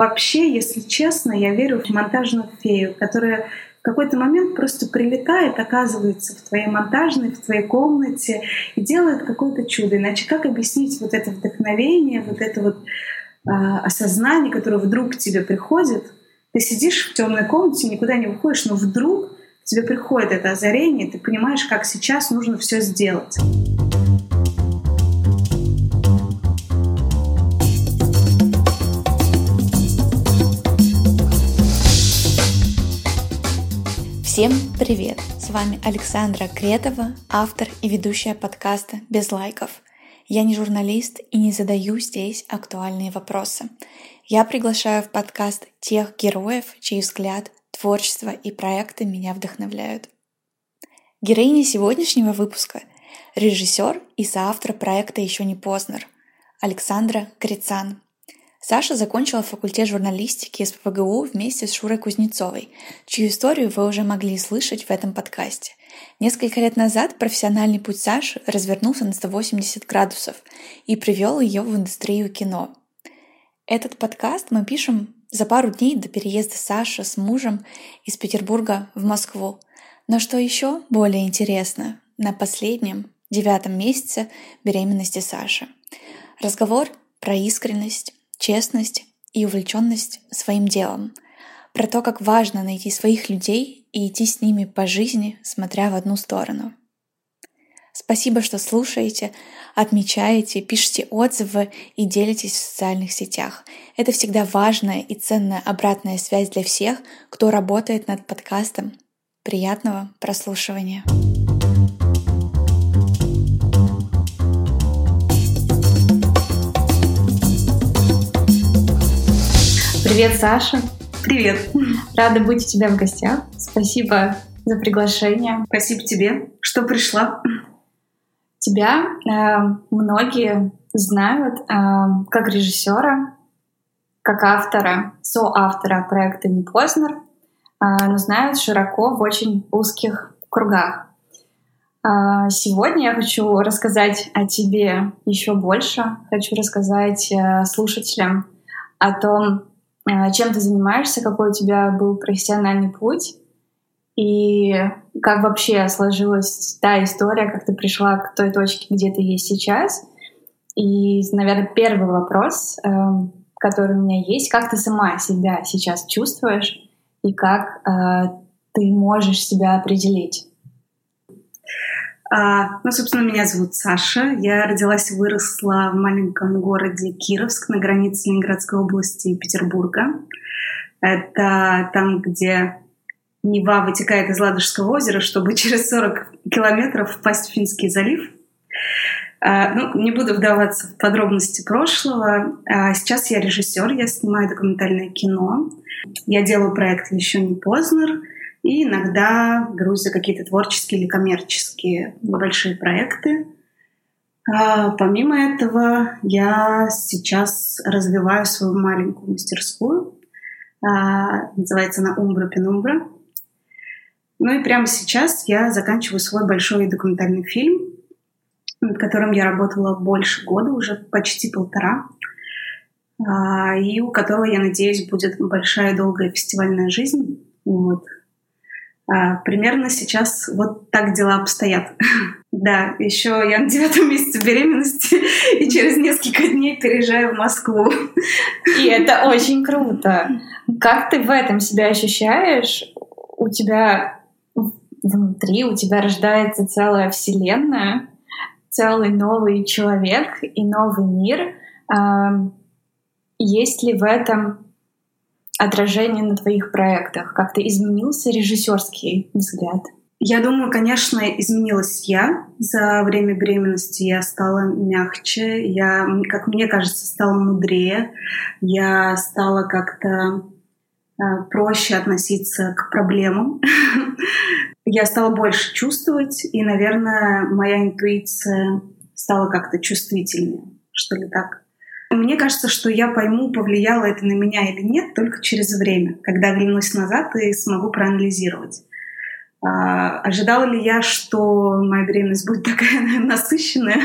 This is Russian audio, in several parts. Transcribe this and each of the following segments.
Вообще, если честно, я верю в монтажную фею, которая в какой-то момент просто прилетает, оказывается в твоей монтажной, в твоей комнате и делает какое-то чудо. Иначе как объяснить вот это вдохновение, вот это вот э, осознание, которое вдруг к тебе приходит? Ты сидишь в темной комнате, никуда не выходишь, но вдруг тебе приходит это озарение, ты понимаешь, как сейчас нужно все сделать. Всем привет! С вами Александра Кретова, автор и ведущая подкаста «Без лайков». Я не журналист и не задаю здесь актуальные вопросы. Я приглашаю в подкаст тех героев, чей взгляд, творчество и проекты меня вдохновляют. Героиня сегодняшнего выпуска — режиссер и соавтор проекта «Еще не Познер» Александра Крицан — Саша закончила факультет журналистики СПБГУ вместе с Шурой Кузнецовой, чью историю вы уже могли слышать в этом подкасте. Несколько лет назад профессиональный путь Саши развернулся на 180 градусов и привел ее в индустрию кино. Этот подкаст мы пишем за пару дней до переезда Саши с мужем из Петербурга в Москву. Но что еще более интересно, на последнем, девятом месяце беременности Саши. Разговор про искренность, честность и увлеченность своим делом, про то, как важно найти своих людей и идти с ними по жизни, смотря в одну сторону. Спасибо, что слушаете, отмечаете, пишите отзывы и делитесь в социальных сетях. Это всегда важная и ценная обратная связь для всех, кто работает над подкастом. Приятного прослушивания! Привет, Саша. Привет. Рада быть у тебя в гостях. Спасибо за приглашение. Спасибо тебе, что пришла. Тебя э, многие знают э, как режиссера, как автора, соавтора проекта «Не Познер», э, но знают широко в очень узких кругах. Э, сегодня я хочу рассказать о тебе еще больше. Хочу рассказать э, слушателям о том, чем ты занимаешься, какой у тебя был профессиональный путь и как вообще сложилась та история, как ты пришла к той точке, где ты есть сейчас. И, наверное, первый вопрос, эм, который у меня есть, как ты сама себя сейчас чувствуешь и как э, ты можешь себя определить? А, ну, собственно, меня зовут Саша. Я родилась и выросла в маленьком городе Кировск на границе Ленинградской области и Петербурга. Это там, где Нева вытекает из Ладожского озера, чтобы через 40 километров впасть в Финский залив. А, ну, не буду вдаваться в подробности прошлого. А сейчас я режиссер, я снимаю документальное кино. Я делаю проект «Еще не Познер», и иногда за какие-то творческие или коммерческие большие проекты. А, помимо этого, я сейчас развиваю свою маленькую мастерскую. А, называется она «Умбра Пенумбра». Ну и прямо сейчас я заканчиваю свой большой документальный фильм, над которым я работала больше года, уже почти полтора, а, и у которого, я надеюсь, будет большая долгая фестивальная жизнь. Вот. А, примерно сейчас вот так дела обстоят. да, еще я на девятом месяце беременности и через несколько дней переезжаю в Москву. и это очень круто. Как ты в этом себя ощущаешь? У тебя внутри, у тебя рождается целая вселенная, целый новый человек и новый мир. Есть ли в этом отражение на твоих проектах? Как-то изменился режиссерский взгляд? Я думаю, конечно, изменилась я за время беременности. Я стала мягче, я, как мне кажется, стала мудрее. Я стала как-то э, проще относиться к проблемам. я стала больше чувствовать, и, наверное, моя интуиция стала как-то чувствительнее, что ли так. Мне кажется, что я пойму, повлияло это на меня или нет, только через время, когда оглянусь назад и смогу проанализировать. А, ожидала ли я, что моя беременность будет такая насыщенная,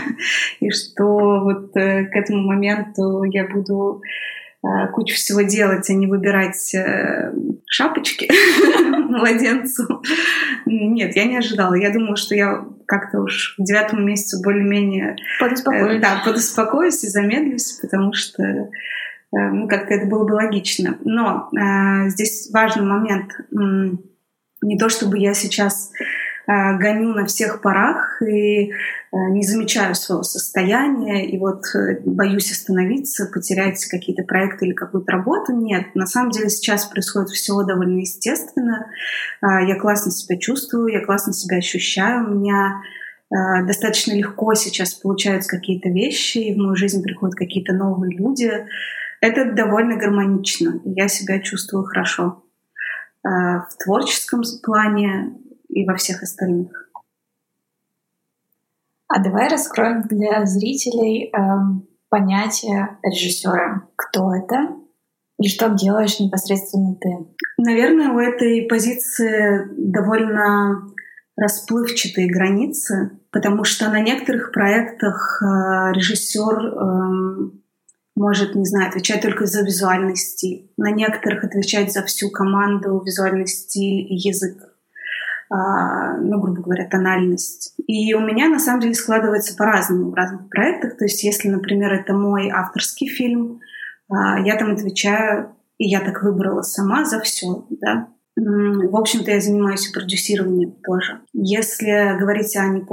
и что вот э, к этому моменту я буду кучу всего делать, а не выбирать э, шапочки младенцу. Нет, я не ожидала. Я думала, что я как-то уж к девятому месяцу более-менее подуспокоюсь. да, подуспокоюсь и замедлюсь, потому что ну, как-то это было бы логично. Но э, здесь важный момент. Не то, чтобы я сейчас Э, гоню на всех парах и э, не замечаю своего состояния, и вот э, боюсь остановиться, потерять какие-то проекты или какую-то работу. Нет, на самом деле сейчас происходит все довольно естественно. Я классно себя чувствую, я классно себя ощущаю. У меня достаточно легко сейчас получаются какие-то вещи, и в мою жизнь приходят какие-то новые люди. Это довольно гармонично, я себя чувствую хорошо. В творческом плане и во всех остальных. А давай раскроем для зрителей э, понятие режиссера. Кто это и что делаешь непосредственно ты? Наверное, у этой позиции довольно расплывчатые границы, потому что на некоторых проектах э, режиссер э, может, не знаю, отвечать только за визуальный стиль. На некоторых отвечать за всю команду, визуальный стиль и язык. А, ну, грубо говоря, тональность. И у меня, на самом деле, складывается по-разному в разных проектах. То есть, если, например, это мой авторский фильм, а, я там отвечаю, и я так выбрала сама за все, да. В общем-то, я занимаюсь продюсированием тоже. Если говорить о Ане.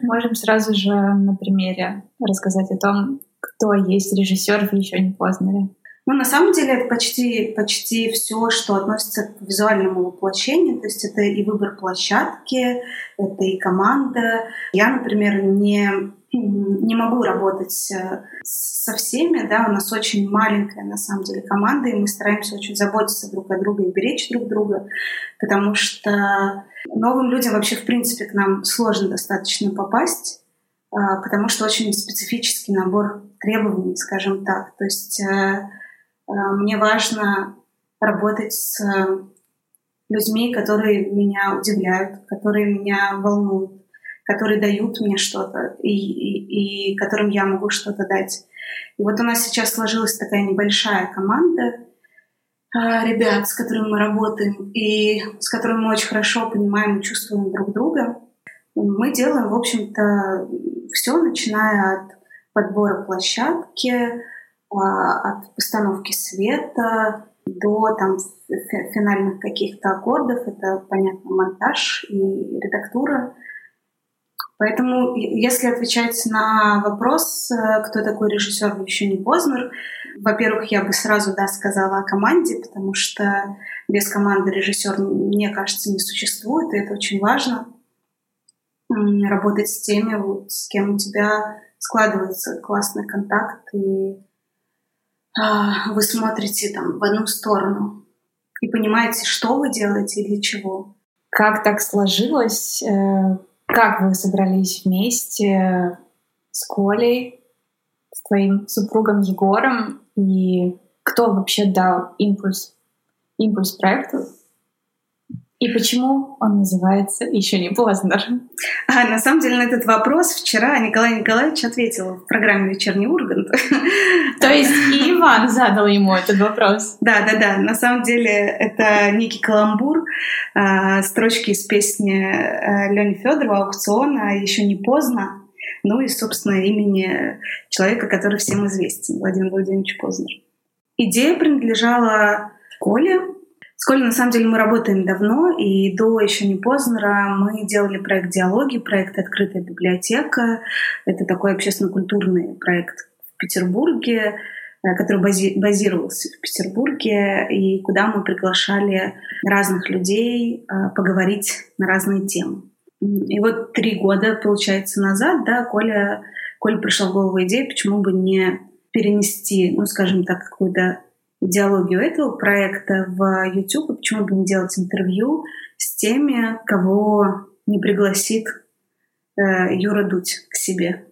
Можем сразу же на примере рассказать о том, кто есть режиссер в «Еще не Познере». Ну, на самом деле, это почти, почти все, что относится к визуальному воплощению. То есть это и выбор площадки, это и команда. Я, например, не, не могу работать э, со всеми. Да? У нас очень маленькая, на самом деле, команда, и мы стараемся очень заботиться друг о друге и беречь друг друга, потому что новым людям вообще, в принципе, к нам сложно достаточно попасть, а, потому что очень специфический набор требований, скажем так. То есть э, Э, мне важно работать с людьми, которые меня удивляют, которые меня волнуют, которые дают мне что-то и, и, и которым я могу что-то дать. И вот у нас сейчас сложилась такая небольшая команда э, ребят, с которыми мы работаем и с которыми мы очень хорошо понимаем и чувствуем друг друга. Мы делаем, в общем-то, все, начиная от подбора площадки, от постановки света до там финальных каких-то аккордов. Это, понятно, монтаж и редактура. Поэтому, если отвечать на вопрос, э, кто такой режиссер, еще не Познер, во-первых, я бы сразу да, сказала о команде, потому что без команды режиссер, мне кажется, не существует, и это очень важно. Работать с теми, вот, с кем у тебя складывается классный контакт и вы смотрите там в одну сторону и понимаете, что вы делаете и для чего. Как так сложилось? Э, как вы собрались вместе с Колей, с твоим супругом Егором? И кто вообще дал импульс, импульс проекту? И почему он называется «Еще не поздно»? А, на самом деле на этот вопрос вчера Николай Николаевич ответил в программе «Вечерний Ургант». То есть и Иван задал ему этот вопрос? Да, да, да. На самом деле это некий каламбур, а, строчки из песни э, Лени Федорова «Аукциона» «Еще не поздно». Ну и, собственно, имени человека, который всем известен, Владимир Владимирович Познер. Идея принадлежала Коле, с Колей, на самом деле, мы работаем давно, и до еще не поздно мы делали проект «Диалоги», проект «Открытая библиотека». Это такой общественно-культурный проект в Петербурге, э, который бази базировался в Петербурге, и куда мы приглашали разных людей э, поговорить на разные темы. И вот три года, получается, назад, да, Коля, Коля пришел в голову идея, почему бы не перенести, ну, скажем так, какую-то идеологию этого проекта в YouTube, почему бы не делать интервью с теми, кого не пригласит э, Юра Дудь к себе.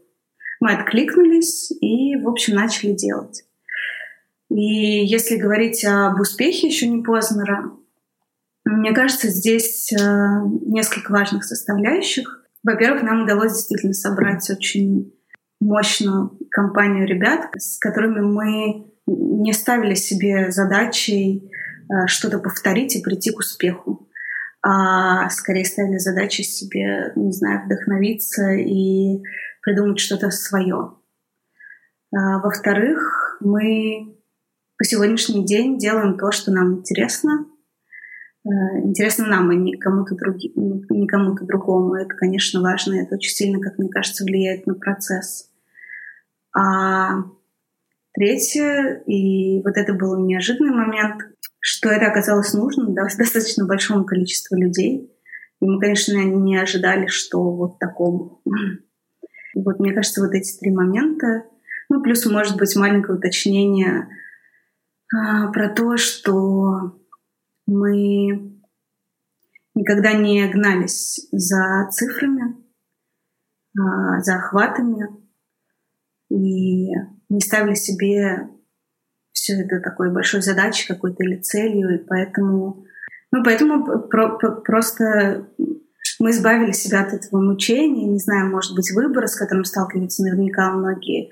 Мы откликнулись и, в общем, начали делать. И если говорить об успехе еще не Познера, мне кажется, здесь э, несколько важных составляющих. Во-первых, нам удалось действительно собрать очень мощную компанию ребят, с которыми мы не ставили себе задачей э, что-то повторить и прийти к успеху, а скорее ставили задачей себе, не знаю, вдохновиться и придумать что-то свое. А, во-вторых, мы по сегодняшний день делаем то, что нам интересно, э, интересно нам, а не кому-то, други, не кому-то другому. Это, конечно, важно, это очень сильно, как мне кажется, влияет на процесс. А третье, и вот это был неожиданный момент, что это оказалось нужным да, достаточно большому количеству людей. И мы, конечно, не ожидали, что вот такому. Вот мне кажется, вот эти три момента, ну, плюс, может быть, маленькое уточнение а, про то, что мы никогда не гнались за цифрами, а, за охватами и не ставили себе все это такой большой задачей какой-то или целью, и поэтому, ну, поэтому про, про, просто мы избавили себя от этого мучения, не знаю, может быть, выбора, с которым сталкиваются наверняка многие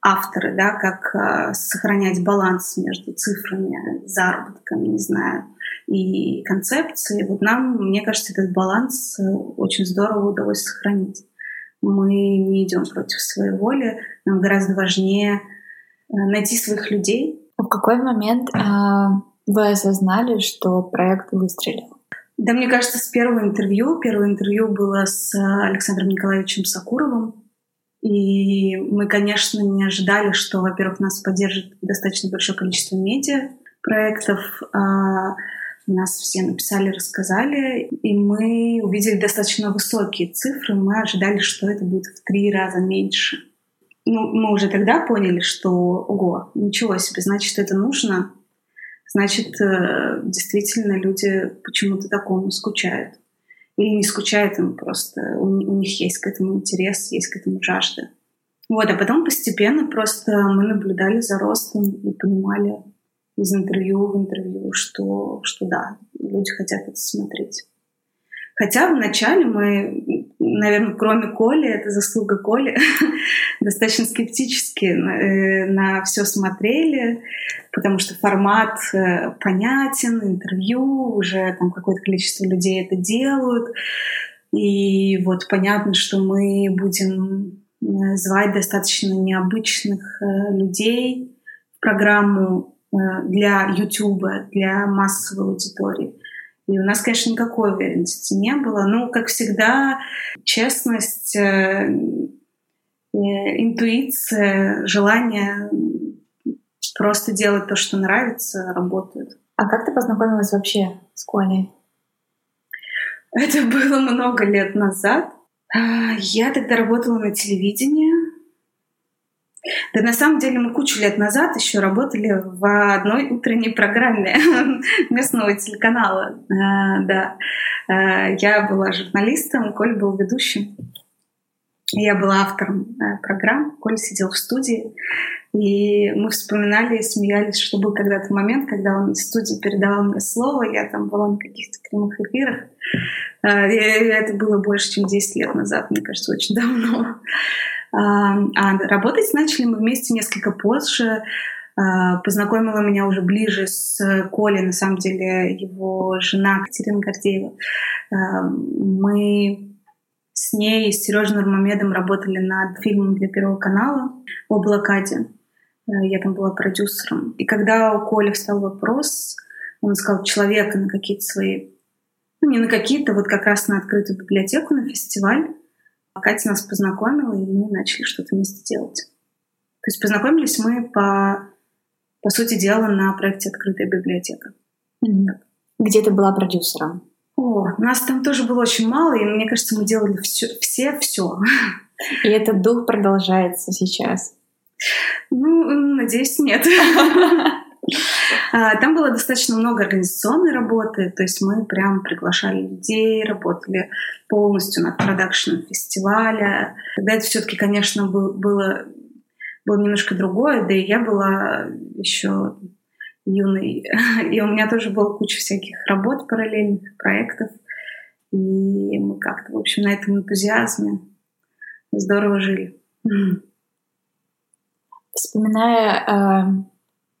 авторы, да, как э, сохранять баланс между цифрами, заработками, не знаю, и концепцией. Вот нам, мне кажется, этот баланс э, очень здорово удалось сохранить. Мы не идем против своей воли, нам гораздо важнее э, найти своих людей. В какой момент э, вы осознали, что проект выстрелил? Да, мне кажется, с первого интервью. Первое интервью было с Александром Николаевичем Сакуровым, и мы, конечно, не ожидали, что, во-первых, нас поддержит достаточно большое количество медиа проектов. А нас все написали, рассказали, и мы увидели достаточно высокие цифры. Мы ожидали, что это будет в три раза меньше. Ну, мы уже тогда поняли, что, ого, ничего себе, значит, это нужно. Значит, э, действительно люди почему-то такому скучают или не скучают им просто, у, у них есть к этому интерес, есть к этому жажда. Вот, а потом постепенно просто мы наблюдали за ростом и понимали из интервью в интервью, что, что да, люди хотят это смотреть. Хотя вначале мы, наверное, кроме Коли, это заслуга Коли, достаточно скептически на, э, на все смотрели, потому что формат э, понятен, интервью, уже там какое-то количество людей это делают. И вот понятно, что мы будем э, звать достаточно необычных людей в программу для YouTube, для массовой аудитории. И у нас, конечно, никакой уверенности не было. Ну, как всегда, честность, э, э, интуиция, желание просто делать то, что нравится, работают. А как ты познакомилась вообще с Колей? Это было много лет назад. А, я тогда работала на телевидении. Да на самом деле мы кучу лет назад еще работали в одной утренней программе местного телеканала. А, да. А, я была журналистом, Коль был ведущим. Я была автором э, программ, Коля сидел в студии. И мы вспоминали и смеялись, что был когда-то момент, когда он в студии передавал мне слово, я там была на каких-то прямых эфирах. А, и это было больше, чем 10 лет назад, мне кажется, очень давно. А работать начали мы вместе несколько позже. А, познакомила меня уже ближе с Колей, на самом деле его жена Катерина Гордеева. А, мы с ней и с Сережей Нурмамедом работали над фильмом для Первого канала о блокаде. А, я там была продюсером. И когда у Коли встал вопрос, он искал человека на какие-то свои, ну не на какие-то, вот как раз на открытую библиотеку, на фестиваль, Катя нас познакомила, и мы начали что-то вместе делать. То есть познакомились мы по, по сути дела на проекте «Открытая библиотека». Mm-hmm. Где ты была продюсером? О, нас там тоже было очень мало, и мне кажется, мы делали все, все, все. И этот дух продолжается сейчас? Ну, надеюсь, нет. А, там было достаточно много организационной работы, то есть мы прям приглашали людей, работали полностью над продакшеном фестиваля. Тогда это все-таки, конечно, было, было немножко другое, да и я была еще юной, и у меня тоже была куча всяких работ параллельных, проектов, и мы как-то, в общем, на этом энтузиазме здорово жили. Вспоминая э,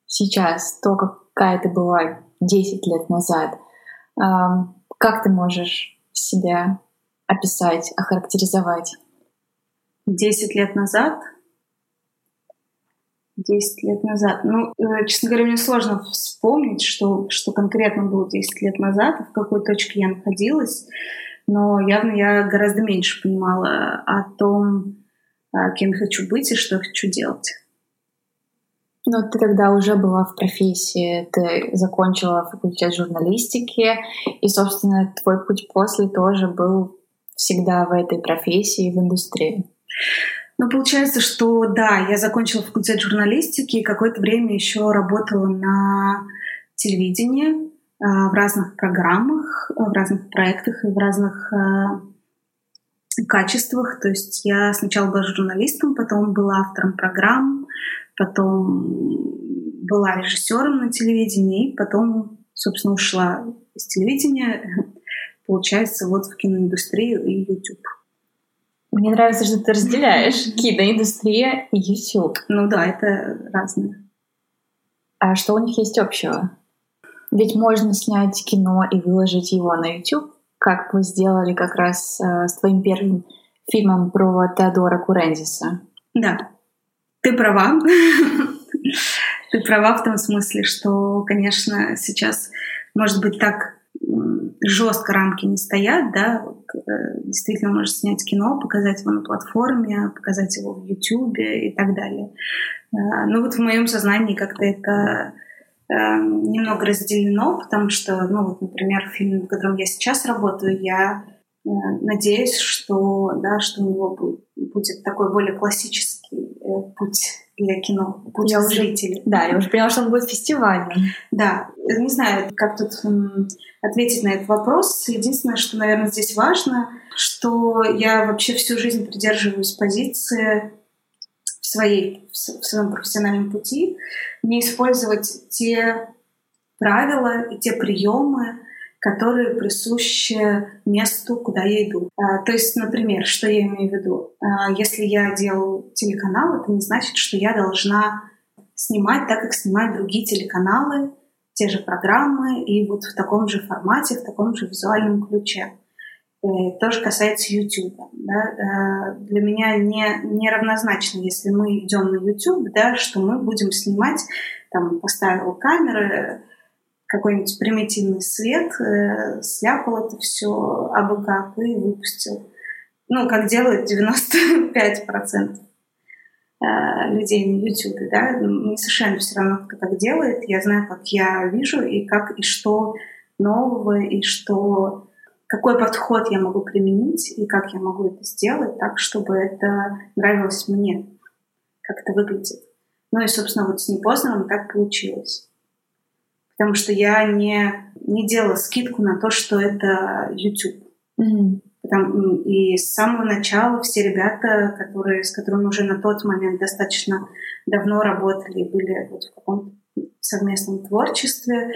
сейчас, то, какая ты была 10 лет назад, как ты можешь себя описать, охарактеризовать? 10 лет назад? 10 лет назад. Ну, э, честно говоря, мне сложно вспомнить, что, что конкретно было 10 лет назад, в какой точке я находилась, но явно я гораздо меньше понимала о том, а, кем хочу быть и что хочу делать. Но ты тогда уже была в профессии, ты закончила факультет журналистики, и, собственно, твой путь после тоже был всегда в этой профессии, в индустрии. Ну, получается, что да, я закончила факультет журналистики и какое-то время еще работала на телевидении а, в разных программах, в разных проектах и в разных а, качествах. То есть я сначала была журналистом, потом была автором программ, потом была режиссером на телевидении, потом, собственно, ушла из телевидения, получается, вот в киноиндустрию и YouTube. Мне нравится, что ты разделяешь киноиндустрия и YouTube. Ну да, это разные. А что у них есть общего? Ведь можно снять кино и выложить его на YouTube, как вы сделали как раз э, с твоим первым фильмом про Теодора Курензиса. Да, ты права. Ты права в том смысле, что, конечно, сейчас, может быть, так жестко рамки не стоят, да, э, действительно можешь снять кино, показать его на платформе, показать его в Ютубе и так далее. Э, ну вот в моем сознании как-то это э, немного разделено, потому что, ну вот, например, фильм, в котором я сейчас работаю, я надеюсь, что, да, что у него будет такой более классический э, путь для кино, путь я зрителей. Уже, да, я уже поняла, что он будет фестивальным. Да, не знаю, как тут ответить на этот вопрос. Единственное, что, наверное, здесь важно, что я вообще всю жизнь придерживаюсь позиции в, своей, в своем профессиональном пути не использовать те правила и те приемы, которые присущи месту, куда я иду. А, то есть, например, что я имею в виду? А, если я делаю телеканал, это не значит, что я должна снимать так, как снимают другие телеканалы, те же программы и вот в таком же формате, в таком же визуальном ключе. Э, тоже касается YouTube. Да? Э, для меня не, не равнозначно, если мы идем на YouTube, да, что мы будем снимать, там, поставил камеры, какой-нибудь примитивный свет, э, сляпал это все абы как и выпустил. Ну, как делают 95% Э, людей на YouTube, да, мне совершенно все равно, кто так делает. Я знаю, как я вижу и как и что нового, и что какой подход я могу применить, и как я могу это сделать так, чтобы это нравилось мне, как это выглядит. Ну и, собственно, вот с Непознанным так получилось. Потому что я не, не делала скидку на то, что это YouTube. Mm-hmm. И с самого начала все ребята, которые, с которыми уже на тот момент достаточно давно работали, были вот в каком-то совместном творчестве,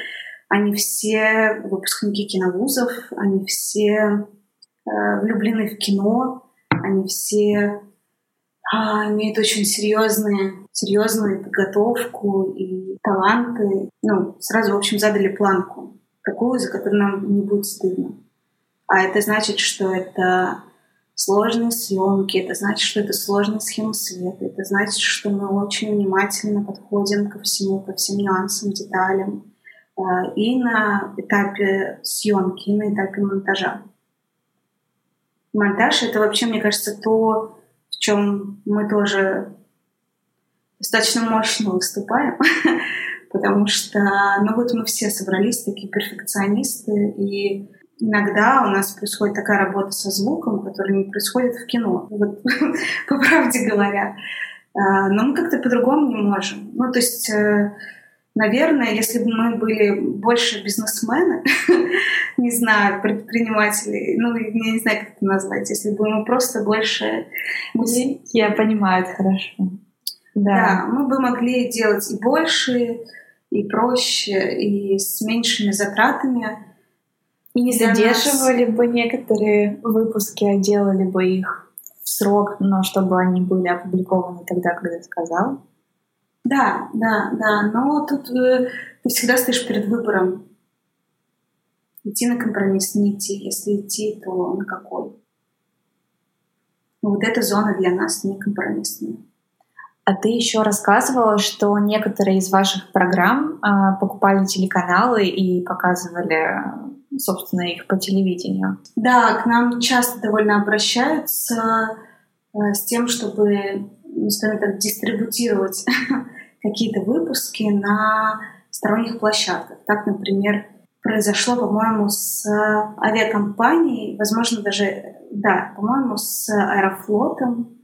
они все выпускники киновузов, они все э, влюблены в кино, они все а, имеют очень серьезные, серьезную подготовку и таланты. Ну, сразу, в общем, задали планку, такую, за которую нам не будет стыдно. А это значит, что это сложные съемки, это значит, что это сложная схема света, это значит, что мы очень внимательно подходим ко всему, ко всем нюансам, деталям а, и на этапе съемки, и на этапе монтажа. Монтаж — это вообще, мне кажется, то, в чем мы тоже достаточно мощно выступаем, потому что, ну вот мы все собрались, такие перфекционисты, и Иногда у нас происходит такая работа со звуком, которая не происходит в кино, вот, по правде говоря. А, но мы как-то по-другому не можем. Ну, то есть, э, наверное, если бы мы были больше бизнесмены, не знаю, предприниматели, ну, я не знаю, как это назвать, если бы мы просто больше... Я понимаю это хорошо. Да. да, мы бы могли делать и больше, и проще, и с меньшими затратами, и не задерживали бы некоторые выпуски, а делали бы их в срок, но чтобы они были опубликованы тогда, когда сказал? Да, да, да. Но тут э, ты всегда стоишь перед выбором. Идти на компромисс, не идти. Если идти, то на какой? Вот эта зона для нас не компромиссная. А ты еще рассказывала, что некоторые из ваших программ э, покупали телеканалы и показывали, собственно, их по телевидению. Да, к нам часто довольно обращаются э, с тем, чтобы, ну, скажем так, дистрибутировать какие-то выпуски на сторонних площадках. Так, например, произошло, по-моему, с авиакомпанией, возможно, даже, да, по-моему, с Аэрофлотом,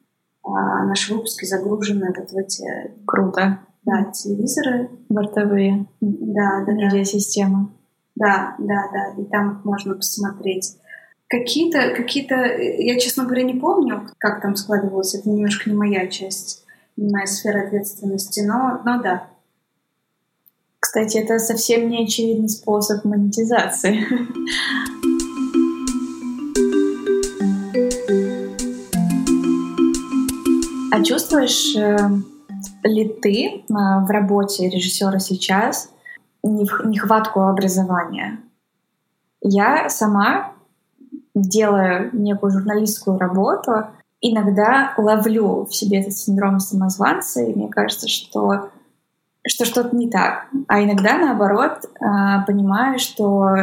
а наши выпуски загружены вот в эти... Круто. Да, телевизоры. Бортовые. Да, да, Медиасистемы. Да, да, да. И там их можно посмотреть. Какие-то, какие-то... Я, честно говоря, не помню, как там складывалось. Это немножко не моя часть, моя сфера ответственности. Но, но да, кстати, это совсем не очевидный способ монетизации. А чувствуешь э, ли ты э, в работе режиссера сейчас нехватку образования? Я сама, делая некую журналистскую работу, иногда ловлю в себе этот синдром самозванца, и мне кажется, что что что-то не так. А иногда, наоборот, э, понимаю, что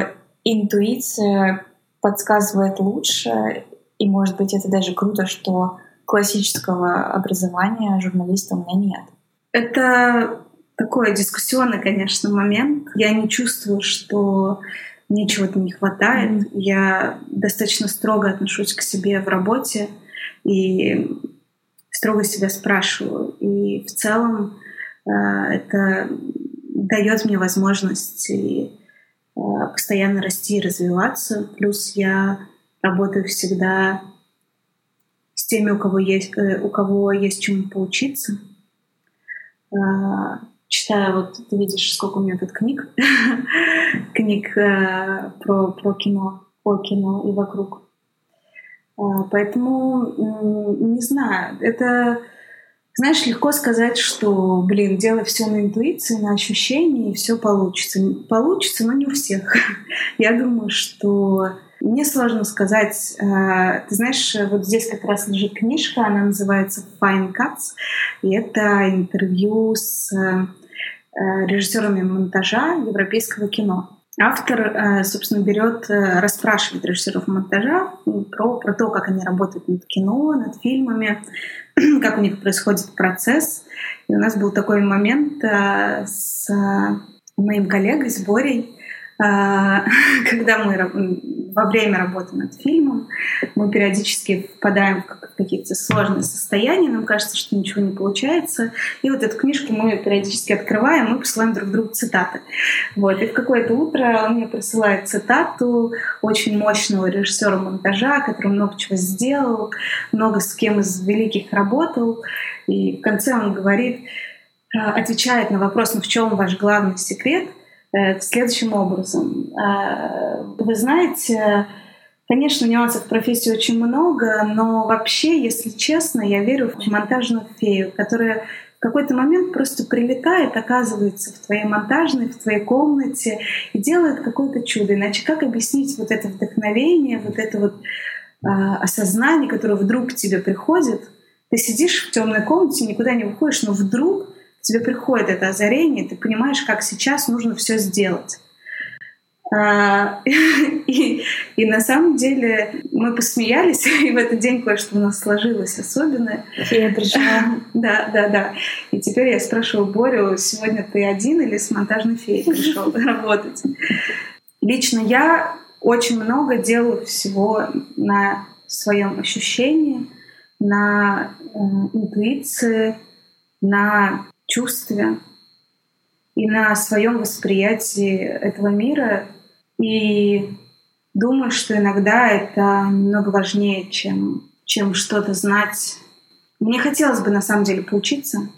интуиция подсказывает лучше, и, может быть, это даже круто, что классического образования журналиста у меня нет. Это такой дискуссионный, конечно, момент. Я не чувствую, что мне чего-то не хватает. Mm-hmm. Я достаточно строго отношусь к себе в работе и строго себя спрашиваю. И в целом э, это дает мне возможность э, постоянно расти и развиваться. Плюс я работаю всегда теми, у кого есть, э, у кого есть чему поучиться. Читаю, вот ты видишь, сколько у меня тут книг, книг про, про кино, о кино и вокруг. А, поэтому, не знаю, это, знаешь, легко сказать, что, блин, делай все на интуиции, на ощущении, и все получится. Получится, но не у всех. Я думаю, что мне сложно сказать. Э, ты знаешь, вот здесь как раз лежит книжка, она называется Fine Cuts, и это интервью с э, режиссерами монтажа европейского кино. Автор, э, собственно, берет, расспрашивает режиссеров монтажа про, про то, как они работают над кино, над фильмами, как у них происходит процесс. И у нас был такой момент с моим коллегой, с Борей, когда мы во время работы над фильмом, мы периодически впадаем в какие-то сложные состояния, нам кажется, что ничего не получается. И вот эту книжку мы периодически открываем, мы посылаем друг другу цитаты. Вот. И в какое-то утро он мне присылает цитату очень мощного режиссера монтажа, который много чего сделал, много с кем из великих работал. И в конце он говорит, а, отвечает на вопрос, ну в чем ваш главный секрет – следующим образом. А, вы знаете, конечно, нюансов в профессии очень много, но вообще, если честно, я верю в монтажную фею, которая в какой-то момент просто прилетает, оказывается в твоей монтажной, в твоей комнате и делает какое-то чудо. Иначе как объяснить вот это вдохновение, вот это вот э, осознание, которое вдруг к тебе приходит? Ты сидишь в темной комнате, никуда не выходишь, но вдруг тебе приходит это озарение, ты понимаешь, как сейчас нужно все сделать. А, и, и на самом деле мы посмеялись, и в этот день кое-что у нас сложилось особенное. Я пришла. Да, да, да. И теперь я спрашиваю Борю, сегодня ты один или с монтажной феей пришел работать? Лично я очень много делаю всего на своем ощущении, на э, интуиции, на чувстве и на своем восприятии этого мира. И думаю, что иногда это немного важнее, чем, чем что-то знать. Мне хотелось бы на самом деле поучиться,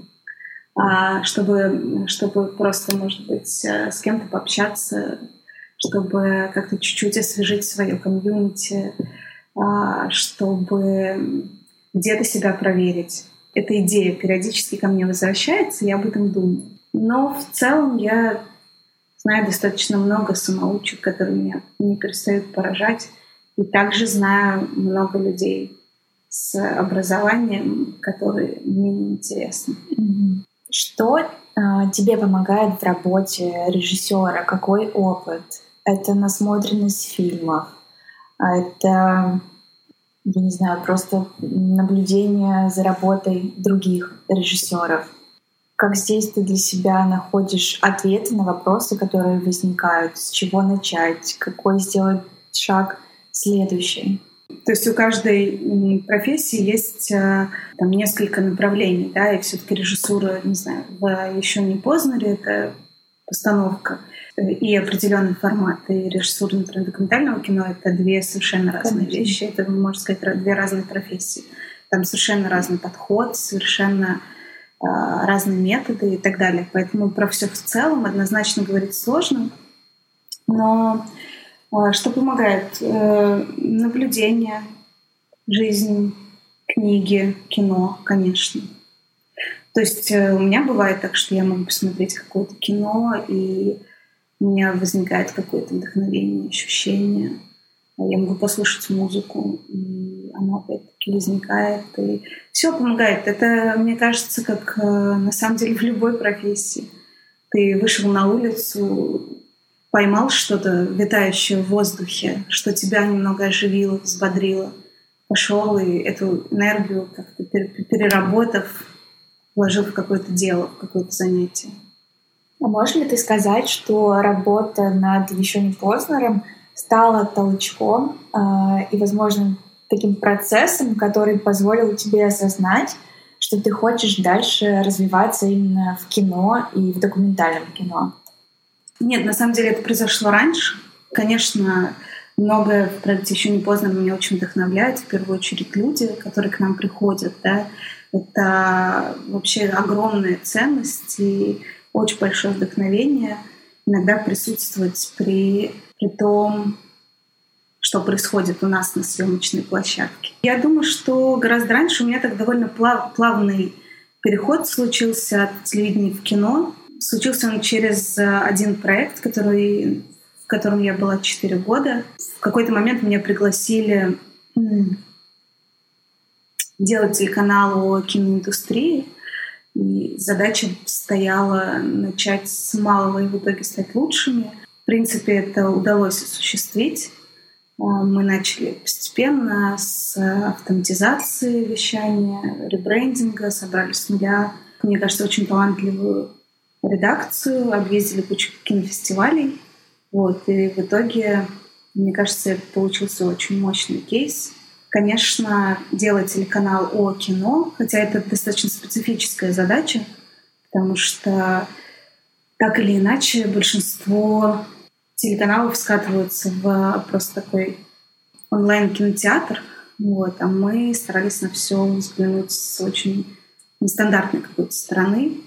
а, чтобы, чтобы просто, может быть, э, с кем-то пообщаться, чтобы как-то чуть-чуть освежить свое комьюнити, а, чтобы где-то себя проверить. Эта идея периодически ко мне возвращается, я об этом думаю. Но в целом я знаю достаточно много самоучек, которые меня не перестают поражать. И также знаю много людей с образованием, которые мне не интересны. Что э, тебе помогает в работе режиссера? Какой опыт? Это насмотренность фильмов, это, я не знаю, просто наблюдение за работой других режиссеров. Как здесь ты для себя находишь ответы на вопросы, которые возникают? С чего начать? Какой сделать шаг следующий? То есть у каждой профессии есть э, там несколько направлений, да, и все-таки режиссура, не знаю, в еще не Познере это постановка и определенный формат. И режиссура, например, документального кино — это две совершенно разные Конечно. вещи. Это, можно сказать, две разные профессии. Там совершенно разный подход, совершенно э, разные методы и так далее. Поэтому про все в целом однозначно говорить сложно. Но а, что помогает? Э, наблюдение, жизнь, книги, кино, конечно. То есть э, у меня бывает так, что я могу посмотреть какое-то кино, и у меня возникает какое-то вдохновение, ощущение. Я могу послушать музыку, и оно опять-таки возникает. И все помогает. Это, мне кажется, как э, на самом деле в любой профессии. Ты вышел на улицу, поймал что-то витающее в воздухе, что тебя немного оживило, взбодрило, пошел и эту энергию как-то переработав, вложил в какое-то дело, в какое-то занятие. А можешь ли ты сказать, что работа над еще не Познером стала толчком э, и, возможно, таким процессом, который позволил тебе осознать, что ты хочешь дальше развиваться именно в кино и в документальном кино? Нет, на самом деле это произошло раньше. Конечно, многое в проекте еще не поздно меня очень вдохновляет. В первую очередь люди, которые к нам приходят. Да, это вообще огромная ценность и очень большое вдохновение иногда присутствовать при, при том, что происходит у нас на съемочной площадке. Я думаю, что гораздо раньше у меня так довольно плав, плавный переход случился от телевидения в кино. Случился он через э, один проект, который, в котором я была 4 года. В какой-то момент меня пригласили делать телеканал о киноиндустрии. И задача стояла начать с малого и в итоге стать лучшими. В принципе, это удалось осуществить. Э, мы начали постепенно с автоматизации вещания, ребрендинга, собрали с нуля, мне кажется, очень талантливую редакцию, объездили кучу кинофестивалей. Вот, и в итоге, мне кажется, получился очень мощный кейс. Конечно, делать телеканал о кино, хотя это достаточно специфическая задача, потому что так или иначе большинство телеканалов скатываются в просто такой онлайн-кинотеатр. Вот, а мы старались на все взглянуть с очень нестандартной какой-то стороны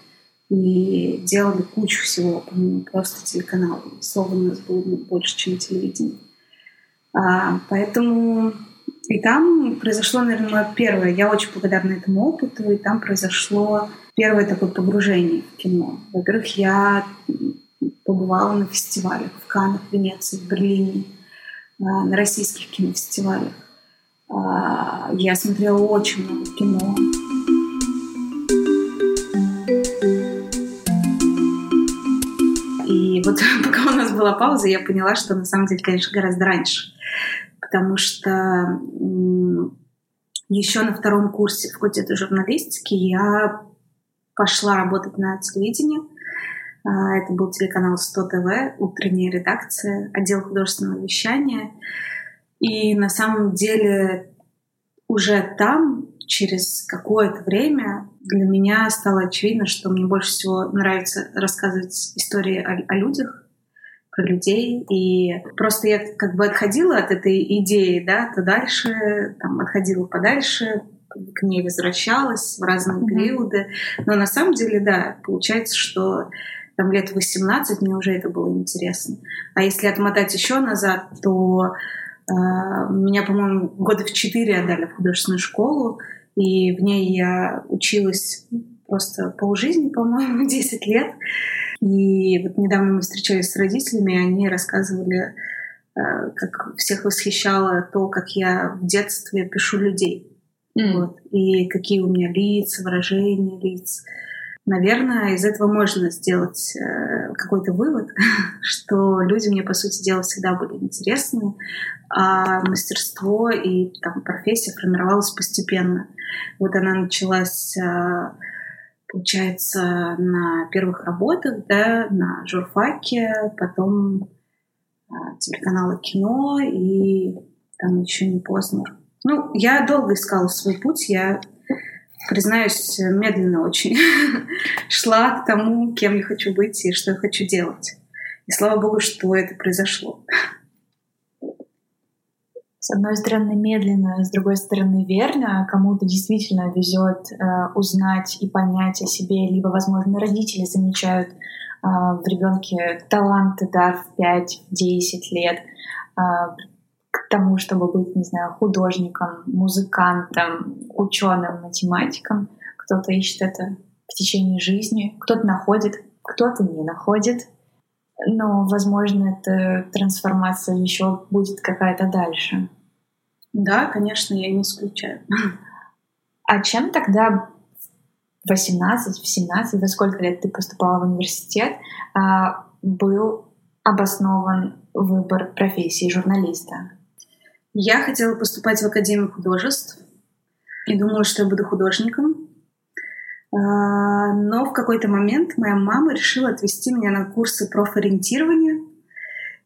и делали кучу всего, помимо просто телеканала. Слова у нас было больше, чем телевидение. А, поэтому и там произошло, наверное, мое первое. Я очень благодарна этому опыту, и там произошло первое такое погружение в кино. Во-первых, я побывала на фестивалях в Каннах, Венеции, в Берлине, а, на российских кинофестивалях. А, я смотрела очень много кино. вот пока у нас была пауза, я поняла, что на самом деле, конечно, гораздо раньше. Потому что еще на втором курсе факультета журналистики я пошла работать на телевидении. А, это был телеканал 100 ТВ, утренняя редакция, отдел художественного вещания. И на самом деле уже там через какое-то время для меня стало очевидно, что мне больше всего нравится рассказывать истории о, о людях, про людей. И просто я как бы отходила от этой идеи, да, то дальше, там, отходила подальше, к ней возвращалась в разные mm-hmm. периоды. Но на самом деле, да, получается, что там лет 18 мне уже это было интересно. А если отмотать еще назад, то э, меня, по-моему, года в четыре отдали в художественную школу, И в ней я училась просто полжизни, по-моему, 10 лет. И вот недавно мы встречались с родителями, и они рассказывали, э, как всех восхищало то, как я в детстве пишу людей. Mm. Вот. И какие у меня лица, выражения лиц. Наверное, из этого можно сделать э, какой-то вывод, что люди мне, по сути дела, всегда были интересны, а мастерство и там, профессия формировалась постепенно. Вот она началась, э, получается, на первых работах, да, на журфаке, потом э, телеканала кино и там еще не поздно. Ну, я долго искала свой путь, я признаюсь, медленно очень шла к тому, кем я хочу быть и что я хочу делать. И слава богу, что это произошло. С одной стороны медленно, с другой стороны верно. Кому-то действительно везет э, узнать и понять о себе, либо, возможно, родители замечают э, в ребенке таланты, да, в 5-10 лет. Э, к тому, чтобы быть, не знаю, художником, музыкантом, ученым, математиком. Кто-то ищет это в течение жизни, кто-то находит, кто-то не находит. Но, возможно, эта трансформация еще будет какая-то дальше. Да, конечно, я не исключаю. А чем тогда в 18, в 17, во сколько лет ты поступала в университет, а, был обоснован выбор профессии журналиста? Я хотела поступать в Академию художеств и думала, что я буду художником. А, но в какой-то момент моя мама решила отвести меня на курсы профориентирования.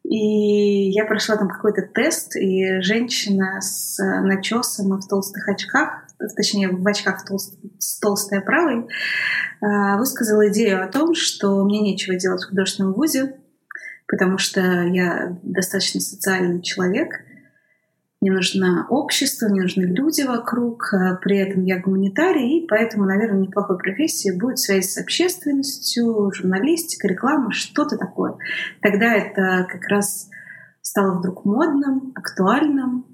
И я прошла там какой-то тест, и женщина с начесом и в толстых очках, точнее в очках толст, с толстой оправой, а, высказала идею о том, что мне нечего делать в художественном вузе, потому что я достаточно социальный человек — мне нужно общество, мне нужны люди вокруг, э, при этом я гуманитарий, и поэтому, наверное, неплохой профессией будет связь с общественностью, журналистика, реклама, что-то такое. Тогда это как раз стало вдруг модным, актуальным.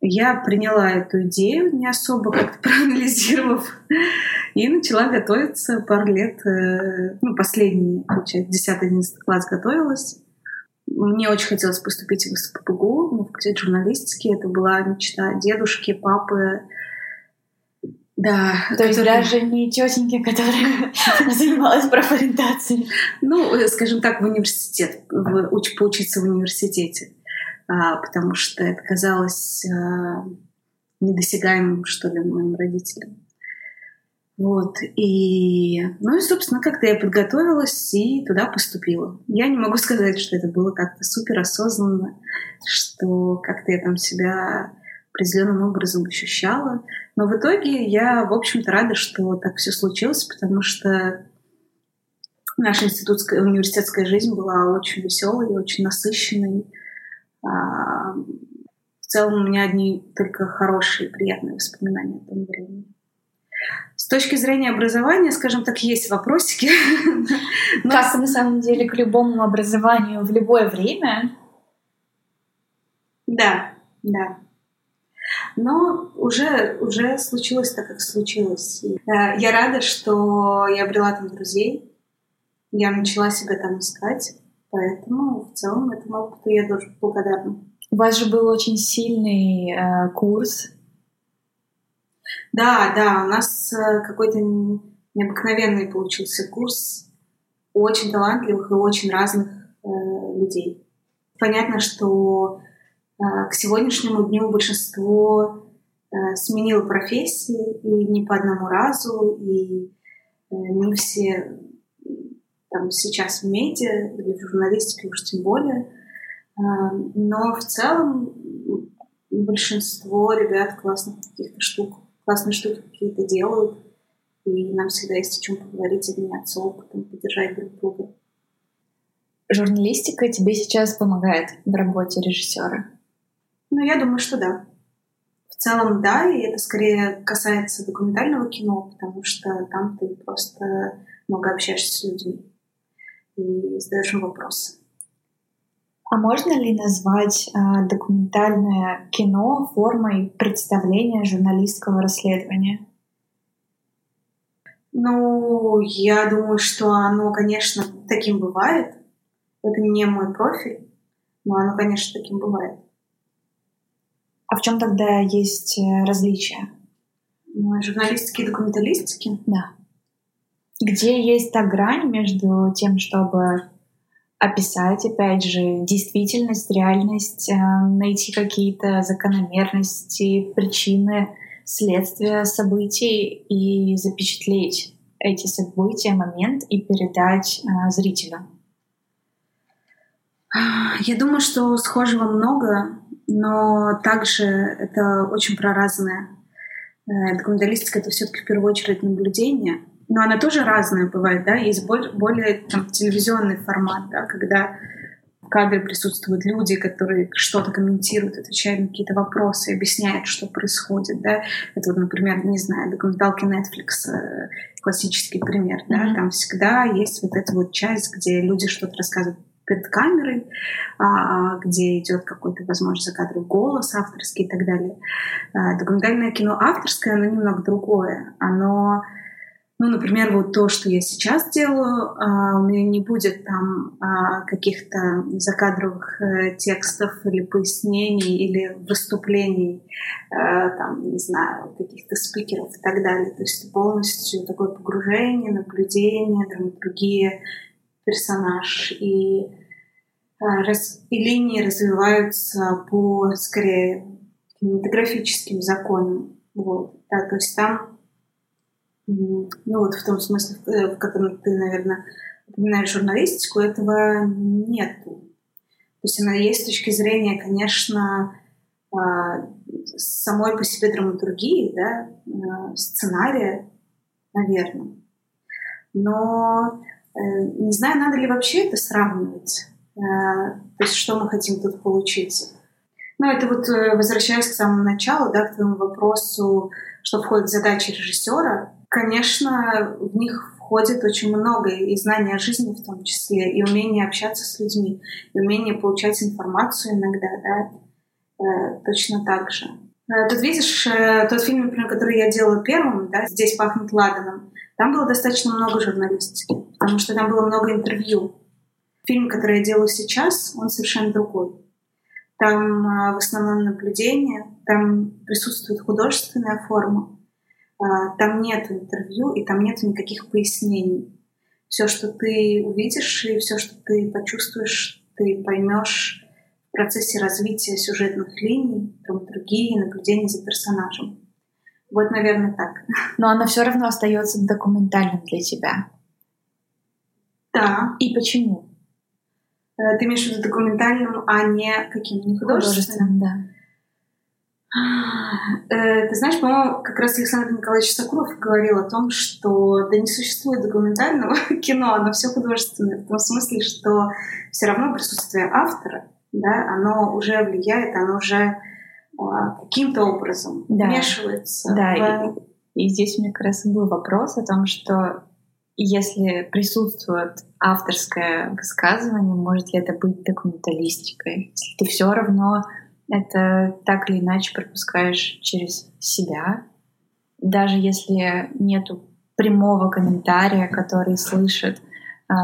Я приняла эту идею, не особо как-то проанализировав, и начала готовиться пару лет, э, ну, последние, получается, 10-11 класс готовилась. Мне очень хотелось поступить в СПБГУ, на факультет журналистики. Это была мечта дедушки, папы. Да. То есть даже не тетеньки, которая занималась профориентацией. Ну, скажем так, в университет, в, уч, поучиться в университете. А, потому что это казалось а, недосягаемым, что ли, моим родителям. Вот. И, ну и, собственно, как-то я подготовилась и туда поступила. Я не могу сказать, что это было как-то супер осознанно, что как-то я там себя определенным образом ощущала. Но в итоге я, в общем-то, рада, что так все случилось, потому что наша институтская, университетская жизнь была очень веселой, очень насыщенной. А, в целом у меня одни только хорошие, приятные воспоминания о том времени. С точки зрения образования, скажем так, есть вопросики. Как на самом деле к любому образованию в любое время. Да, да. Но уже, уже случилось так, как случилось. Э, я рада, что я обрела там друзей. Я начала себя там искать. Поэтому в целом этому опыту я тоже благодарна. У вас же был очень сильный э, курс да, да, у нас э, какой-то необыкновенный получился курс очень талантливых и очень разных э, людей. Понятно, что э, к сегодняшнему дню большинство э, сменило профессии и не по одному разу, и э, не все там сейчас в медиа или в журналистике уж тем более. Э, но в целом большинство ребят классных каких-то штук классные штуки какие-то делают, и нам всегда есть о чем поговорить, обменяться опытом, поддержать друг друга. Журналистика тебе сейчас помогает в работе режиссера? Ну, я думаю, что да. В целом, да, и это скорее касается документального кино, потому что там ты просто много общаешься с людьми и задаешь им вопросы. А можно ли назвать э, документальное кино формой представления журналистского расследования? Ну, я думаю, что оно, конечно, таким бывает. Это не мой профиль, но оно, конечно, таким бывает. А в чем тогда есть э, различия? Ну, журналистики и документалистики? Да. Где есть та грань между тем, чтобы описать, опять же, действительность, реальность, э, найти какие-то закономерности, причины, следствия событий и запечатлеть эти события, момент и передать э, зрителю? Я думаю, что схожего много, но также это очень проразное. Э, документалистика — это все таки в первую очередь наблюдение — но она тоже разная бывает, да, есть более, более там, телевизионный формат, да, когда в кадре присутствуют люди, которые что-то комментируют, отвечают на какие-то вопросы, объясняют, что происходит, да. Это вот, например, не знаю, документалки Netflix, э, классический пример, да, mm-hmm. там всегда есть вот эта вот часть, где люди что-то рассказывают перед камерой, а, где идет какой-то, возможно, закадровый голос авторский и так далее. А, документальное кино авторское, оно немного другое. Оно ну, например, вот то, что я сейчас делаю, а, у меня не будет там а, каких-то закадровых э, текстов или пояснений или выступлений, э, там, не знаю, каких-то спикеров и так далее. То есть полностью такое погружение, наблюдение, драматургия, персонаж. И, а, раз, и линии развиваются по, скорее, кинематографическим законам. Вот. Да, то есть там ну вот в том смысле, в котором ты, наверное, упоминаешь журналистику, этого нет. То есть она есть с точки зрения, конечно, а, самой по себе драматургии, да, а, сценария, наверное. Но э, не знаю, надо ли вообще это сравнивать. Э, то есть что мы хотим тут получить. Ну, это вот э, возвращаясь к самому началу, да, к твоему вопросу, что входит в задачи режиссера, Конечно, в них входит очень много и знания о жизни в том числе, и умение общаться с людьми, и умение получать информацию иногда, да, э, точно так же. Э, тут видишь, э, тот фильм, например, который я делала первым, да, «Здесь пахнет ладаном», там было достаточно много журналистики, потому что там было много интервью. Фильм, который я делаю сейчас, он совершенно другой. Там в основном наблюдение, там присутствует художественная форма, там нет интервью и там нет никаких пояснений. Все, что ты увидишь и все, что ты почувствуешь, ты поймешь в процессе развития сюжетных линий, драматургии, наблюдения за персонажем. Вот, наверное, так. Но оно все равно остается документальным для тебя. Да. И почему? Э, ты имеешь в виду документальным, а не каким? Не художественным? художественным да. Э, ты знаешь, по-моему, как раз Александр Николаевич Сакуров говорил о том, что да не существует документального кино, оно все художественное, в том смысле, что все равно присутствие автора, да, оно уже влияет, оно уже а, каким-то образом да. вмешивается. Да, в... и, и здесь у меня как раз был вопрос о том, что если присутствует авторское высказывание, может ли это быть документалистикой? Если ты все равно это так или иначе пропускаешь через себя. Даже если нету прямого комментария, который слышит э,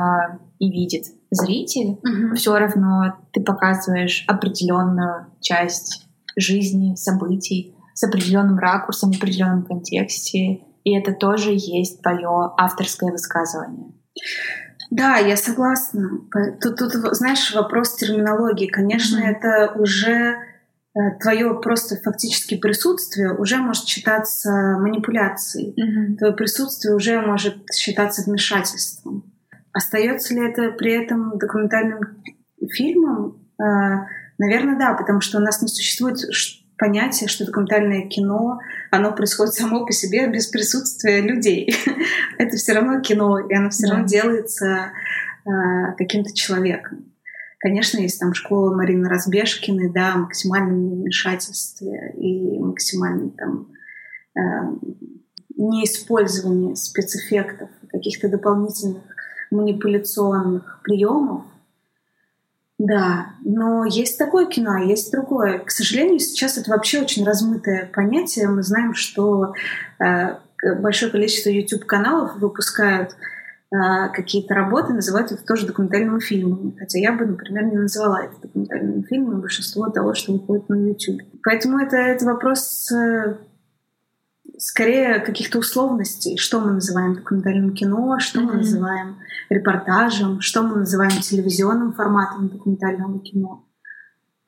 и видит зритель, mm-hmm. все равно ты показываешь определенную часть жизни, событий с определенным ракурсом, в определенном контексте, и это тоже есть твое авторское высказывание. Да, я согласна. Тут, тут знаешь, вопрос терминологии. Конечно, mm-hmm. это уже твое просто фактически присутствие уже может считаться манипуляцией. Mm-hmm. Твое присутствие уже может считаться вмешательством. Остается ли это при этом документальным фильмом? Э, наверное, да, потому что у нас не существует понятия, что документальное кино, оно происходит само по себе без присутствия людей. это все равно кино, и оно все равно делается э, каким-то человеком. Конечно, есть там школа Марины Разбежкиной, да, максимальном вмешательстве и максимальном там э, неиспользовании спецэффектов, каких-то дополнительных манипуляционных приемов. Да, но есть такое кино, а есть другое. К сожалению, сейчас это вообще очень размытое понятие. Мы знаем, что э, большое количество YouTube-каналов выпускают какие-то работы, называют это тоже документальными фильмами. Хотя я бы, например, не называла это документальными фильмами большинство того, что выходит на YouTube. Поэтому это, это вопрос э, скорее каких-то условностей, что мы называем документальным кино, что mm-hmm. мы называем репортажем, что мы называем телевизионным форматом документального кино.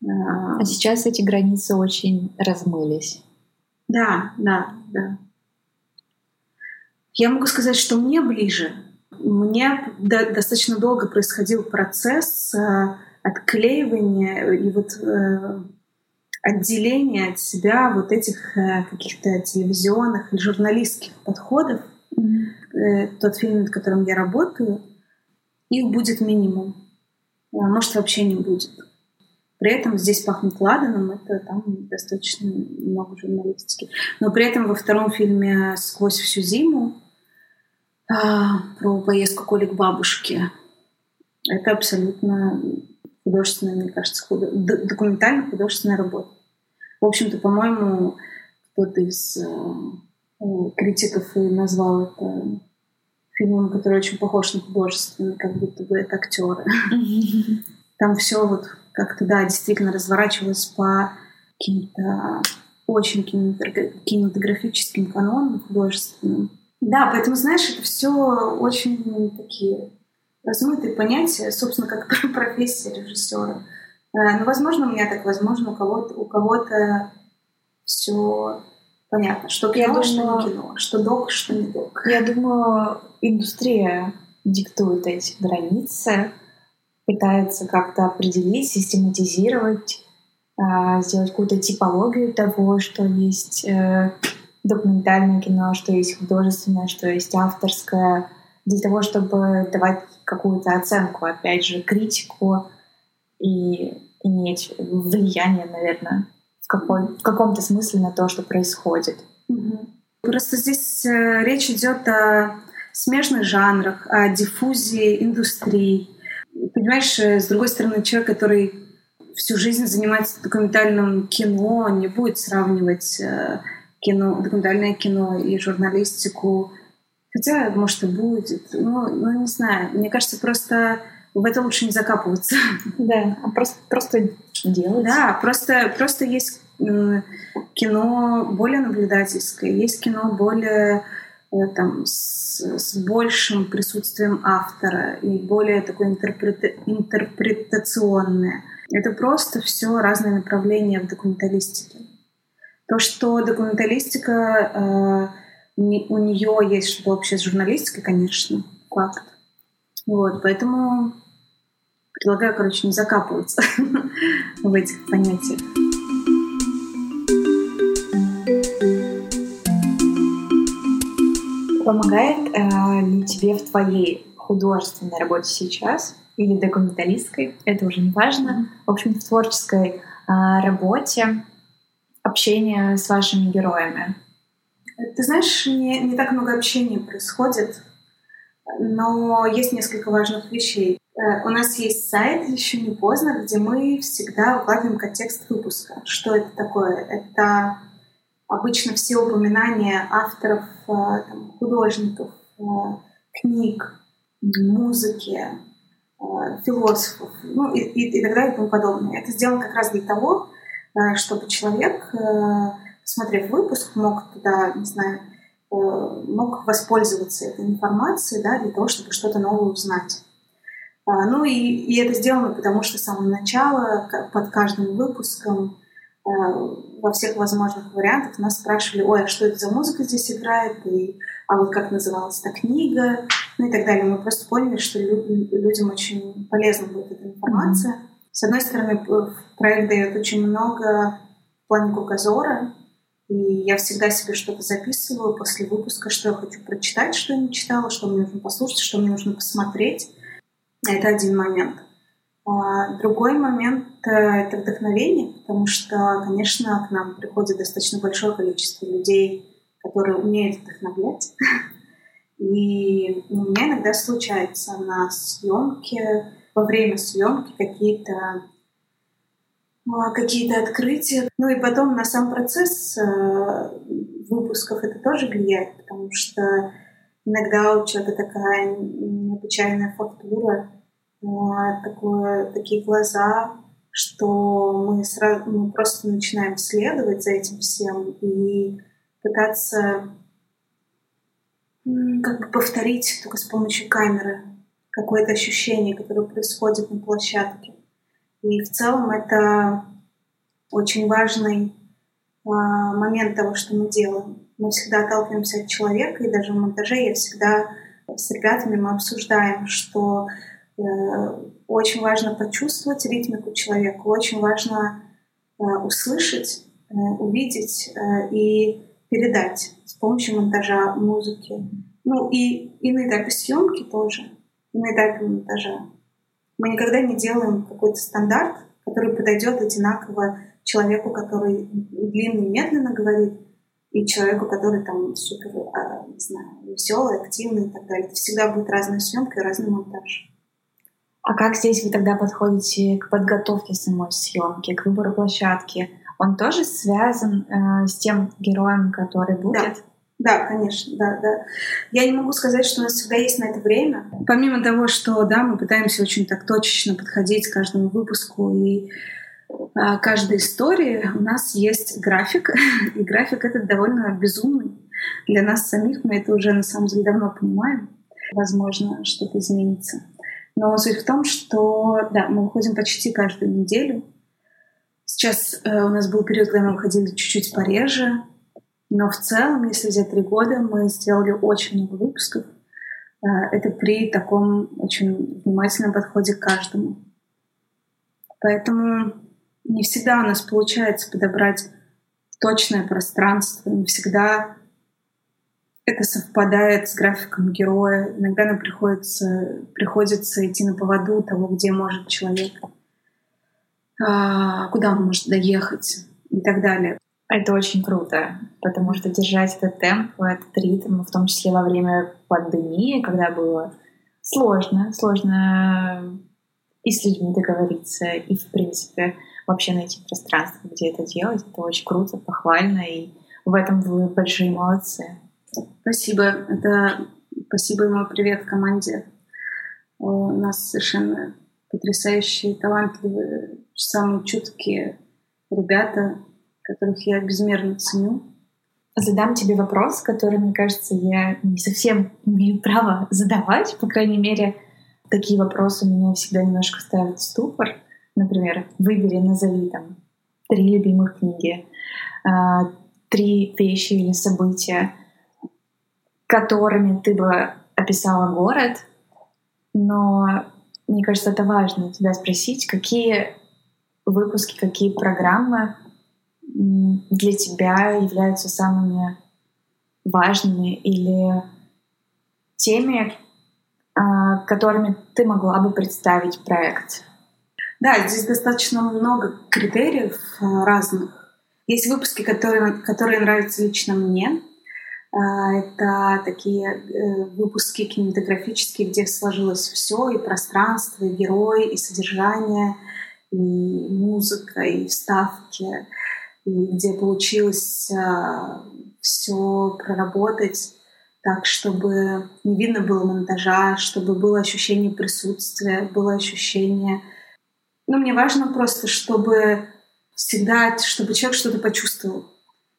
А сейчас эти границы очень размылись. Да, да, да. Я могу сказать, что мне ближе. Мне достаточно долго происходил процесс э, отклеивания и вот э, отделение от себя вот этих э, каких-то телевизионных или журналистских подходов. Mm-hmm. Тот фильм, над которым я работаю, их будет минимум. А может, вообще не будет. При этом здесь пахнет ладаном, это там достаточно много журналистики. Но при этом во втором фильме «Сквозь всю зиму» про поездку Коли к бабушке. Это абсолютно художественная, мне кажется, худо... документально-художественная работа. В общем-то, по-моему, кто-то из э, э, критиков и назвал это фильмом, который очень похож на художественный, как будто бы это актеры. Там все вот как-то, да, действительно разворачивалось по каким-то очень кинематографическим канонам художественным. Да, поэтому, знаешь, это все очень такие размытые понятия, собственно, как профессия режиссера. Э, ну, возможно, у меня так, возможно, у кого-то, у кого-то все понятно, что кино, думаю, что не кино, что док, что не док. Я думаю, индустрия диктует эти границы, пытается как-то определить, систематизировать, э, сделать какую-то типологию того, что есть э, документальное кино, что есть художественное, что есть авторское, для того, чтобы давать какую-то оценку, опять же, критику и иметь влияние, наверное, в, какой, в каком-то смысле на то, что происходит. Просто здесь э, речь идет о смежных жанрах, о диффузии индустрий. Понимаешь, э, с другой стороны, человек, который всю жизнь занимается документальным кино, не будет сравнивать э, кино, документальное кино и журналистику Хотя, может, и будет. Ну, ну, не знаю. Мне кажется, просто в это лучше не закапываться. Да, а просто, просто делать. Да, просто, просто есть кино более наблюдательское, есть кино более э, там, с, с большим присутствием автора и более такое интерпрета интерпретационное. Это просто все разные направления в документалистике. То, что документалистика э, у нее есть что-то общее с журналистикой, конечно, факт. Вот, поэтому предлагаю, короче, не закапываться в этих понятиях. Помогает э, ли тебе в твоей художественной работе сейчас или документалистской, это уже не важно, в общем, в творческой э, работе общение с вашими героями? Ты знаешь, не, не так много общения происходит, но есть несколько важных вещей. Э, у нас есть сайт «Еще не поздно», где мы всегда выкладываем контекст выпуска. Что это такое? Это обычно все упоминания авторов, э, там, художников, э, книг, музыки, философов, ну и, и, и так далее и тому подобное. Это сделано как раз для того, чтобы человек смотрев выпуск, мог туда, не знаю, э, мог воспользоваться этой информацией да, для того, чтобы что-то новое узнать. А, ну и, и это сделано, потому что с самого начала, под каждым выпуском, э, во всех возможных вариантах нас спрашивали, ой, а что это за музыка здесь играет, и, а вот как называлась эта книга, ну и так далее. Мы просто поняли, что людям очень полезна будет эта информация. С одной стороны, проект дает очень много в плане кругозора, и я всегда себе что-то записываю после выпуска, что я хочу прочитать, что я не читала, что мне нужно послушать, что мне нужно посмотреть. Это один момент. А другой момент э, — это вдохновение, потому что, конечно, к нам приходит достаточно большое количество людей, которые умеют вдохновлять. И у меня иногда случается на съемке во время съемки какие-то а, какие-то открытия. Ну и потом на сам процесс э, выпусков это тоже влияет, потому что иногда у человека такая необычайная фактура, а, такое, такие глаза, что мы, сразу, мы просто начинаем следовать за этим всем и пытаться как бы повторить только с помощью камеры какое-то ощущение, которое происходит на площадке. И в целом это очень важный а, момент того, что мы делаем. Мы всегда отталкиваемся от человека, и даже в монтаже я всегда с ребятами мы обсуждаем, что э, очень важно почувствовать ритмику человека, очень важно э, услышать, э, увидеть э, и передать с помощью монтажа музыки. Ну и, и на этапе съемки тоже, на этапе монтажа. Мы никогда не делаем какой-то стандарт, который подойдет одинаково человеку, который длинно и медленно говорит, и человеку, который там супер, а, не знаю, веселый, активный и так далее. Это всегда будет разная съемка и разный монтаж. А как здесь вы тогда подходите к подготовке самой съемки, к выбору площадки? Он тоже связан э, с тем героем, который будет? Да. Да, конечно, да, да. Я не могу сказать, что у нас всегда есть на это время. Помимо того, что, да, мы пытаемся очень так точечно подходить к каждому выпуску и а, каждой истории, у нас есть график, и график этот довольно безумный. Для нас самих мы это уже на самом деле давно понимаем. Возможно, что-то изменится. Но суть в том, что, да, мы выходим почти каждую неделю. Сейчас э, у нас был период, когда мы выходили чуть-чуть пореже, но в целом, если взять три года, мы сделали очень много выпусков. Э, это при таком очень внимательном подходе к каждому. Поэтому не всегда у нас получается подобрать точное пространство, не всегда это совпадает с графиком героя. Иногда нам приходится, приходится идти на поводу того, где может человек, а, куда он может доехать и так далее. Это очень круто, потому что держать этот темп, этот ритм, в том числе во время пандемии, когда было сложно, сложно и с людьми договориться, и, в принципе, вообще найти пространство, где это делать. Это очень круто, похвально, и в этом вы большие молодцы. Спасибо. Это спасибо ему привет команде. У нас совершенно потрясающие, талантливые, самые чуткие ребята, которых я безмерно ценю. Задам тебе вопрос, который, мне кажется, я не совсем имею право задавать. По крайней мере, такие вопросы меня всегда немножко ставят в ступор. Например, выбери, назови там три любимых книги, а, три вещи или события, которыми ты бы описала город, но мне кажется, это важно тебя спросить, какие выпуски, какие программы для тебя являются самыми важными или теми, а, которыми ты могла бы представить проект? Да, здесь достаточно много критериев а, разных. Есть выпуски, которые, которые нравятся лично мне. А, это такие э, выпуски кинематографические, где сложилось все, и пространство, и герой, и содержание, и музыка, и вставки где получилось а, все проработать так, чтобы не видно было монтажа, чтобы было ощущение присутствия, было ощущение... Ну, мне важно просто, чтобы всегда, чтобы человек что-то почувствовал,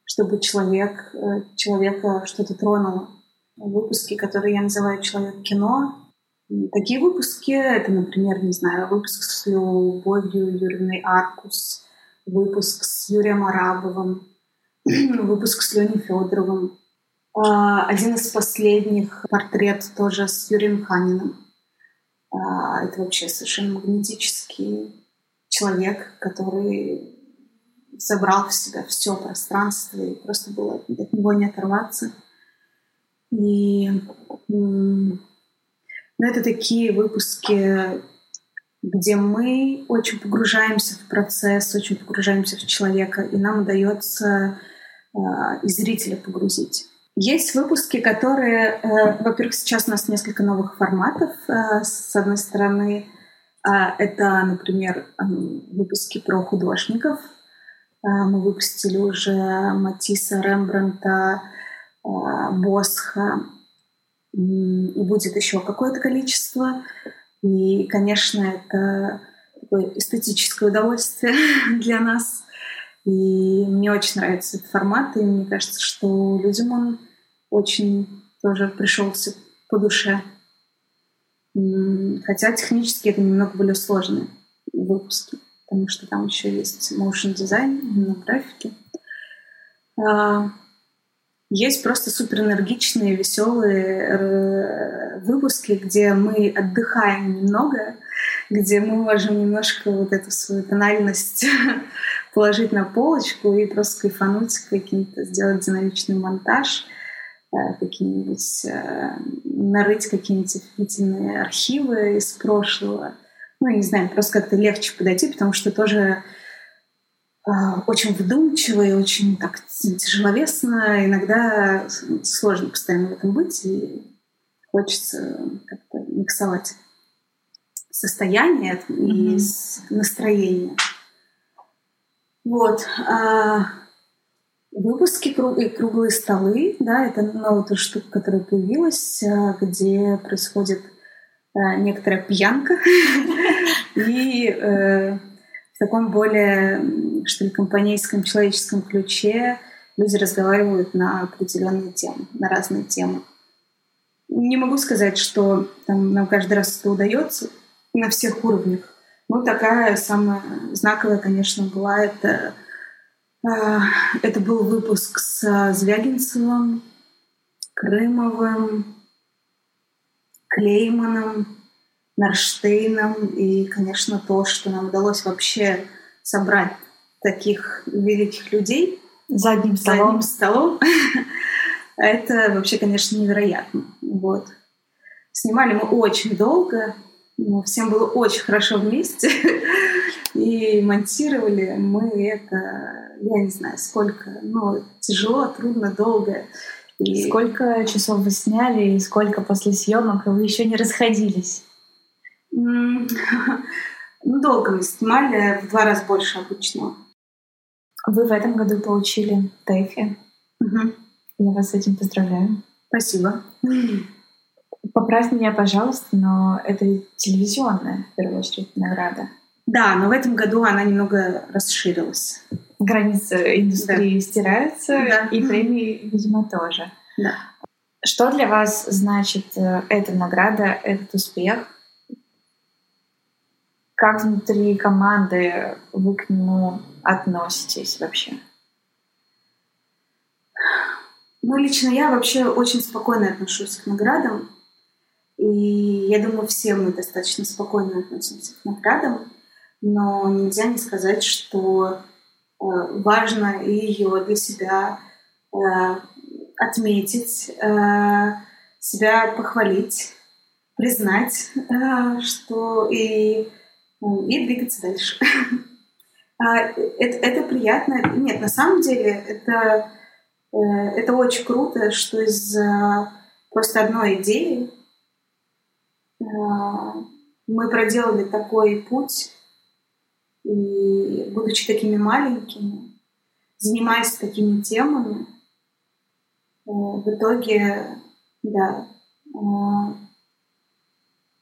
чтобы человек, э, человека что-то тронуло. Выпуски, которые я называю «Человек кино», такие выпуски, это, например, не знаю, выпуск с Любовью Юрьевной Аркус, выпуск с Юрием Арабовым, выпуск с Леней Федоровым. А, один из последних портрет тоже с Юрием Ханиным. А, это вообще совершенно магнетический человек, который забрал в себя все пространство, и просто было от него не оторваться. И ну, это такие выпуски где мы очень погружаемся в процесс, очень погружаемся в человека, и нам удается э, и зрителя погрузить. Есть выпуски, которые, э, во-первых, сейчас у нас несколько новых форматов. Э, с одной стороны, А, это, например, выпуски про художников. А, мы выпустили уже Матисса, Рембранта, а, Босха, и будет еще какое-то количество. И, конечно, это такое эстетическое удовольствие для нас. И мне очень нравится этот формат, и мне кажется, что людям он очень тоже пришелся по душе. Хотя технически это немного более сложные выпуски, потому что там еще есть motion дизайн, на графике. Есть просто супер энергичные, веселые э, выпуски, где мы отдыхаем немного, где мы можем немножко вот эту свою тональность положить на полочку и просто кайфануть каким-то, сделать динамичный монтаж — Э, какие-нибудь, э, нарыть какие-нибудь офигительные архивы из прошлого. Ну, не знаю, просто как-то легче подойти, потому что тоже очень вдумчиво и очень так тяжеловесно. Иногда сложно постоянно в этом быть, и хочется как-то миксовать состояние и mm-hmm. настроение. Вот. А, Выпуски и круглые столы, да, это новая штука, которая появилась, э, где происходит э, некоторая пьянка и э, таком более, что ли, компанейском, человеческом ключе люди разговаривают на определенные темы, на разные темы. Не могу сказать, что там нам каждый раз это удается на всех уровнях. Ну, такая самая знаковая, конечно, была это а, это был выпуск с Звягинцевым, Крымовым, Клейманом, Нарштейном и, конечно, то, что нам удалось вообще собрать таких великих людей за одним столом. За одним столом. Это вообще, конечно, невероятно. Вот. Снимали мы очень долго, всем было очень хорошо вместе. И монтировали мы это, я не знаю, сколько, ну, тяжело, трудно, долго. И... Сколько часов вы сняли и сколько после съемок, вы еще не расходились? Ну, долго мы снимали, в два раза больше обычного. Вы в этом году получили ТЭФИ. Угу. Я вас с этим поздравляю. Спасибо. Поправь меня, пожалуйста, но это телевизионная, в первую очередь, награда. Да, но в этом году она немного расширилась. Границы индустрии да. стираются, да. и премии, видимо, тоже. Да. Что для вас значит э, эта награда, этот успех? Как внутри команды вы к нему относитесь вообще? Ну, лично я вообще очень спокойно отношусь к наградам. И я думаю, все мы достаточно спокойно относимся к наградам но нельзя не сказать, что э, важно ее для себя э, отметить, э, себя похвалить, признать, что и, и двигаться дальше. А, это, это приятно. Нет, на самом деле это, это очень круто, что из просто одной идеи мы проделали такой путь и будучи такими маленькими, занимаясь такими темами, э, в итоге, да, э,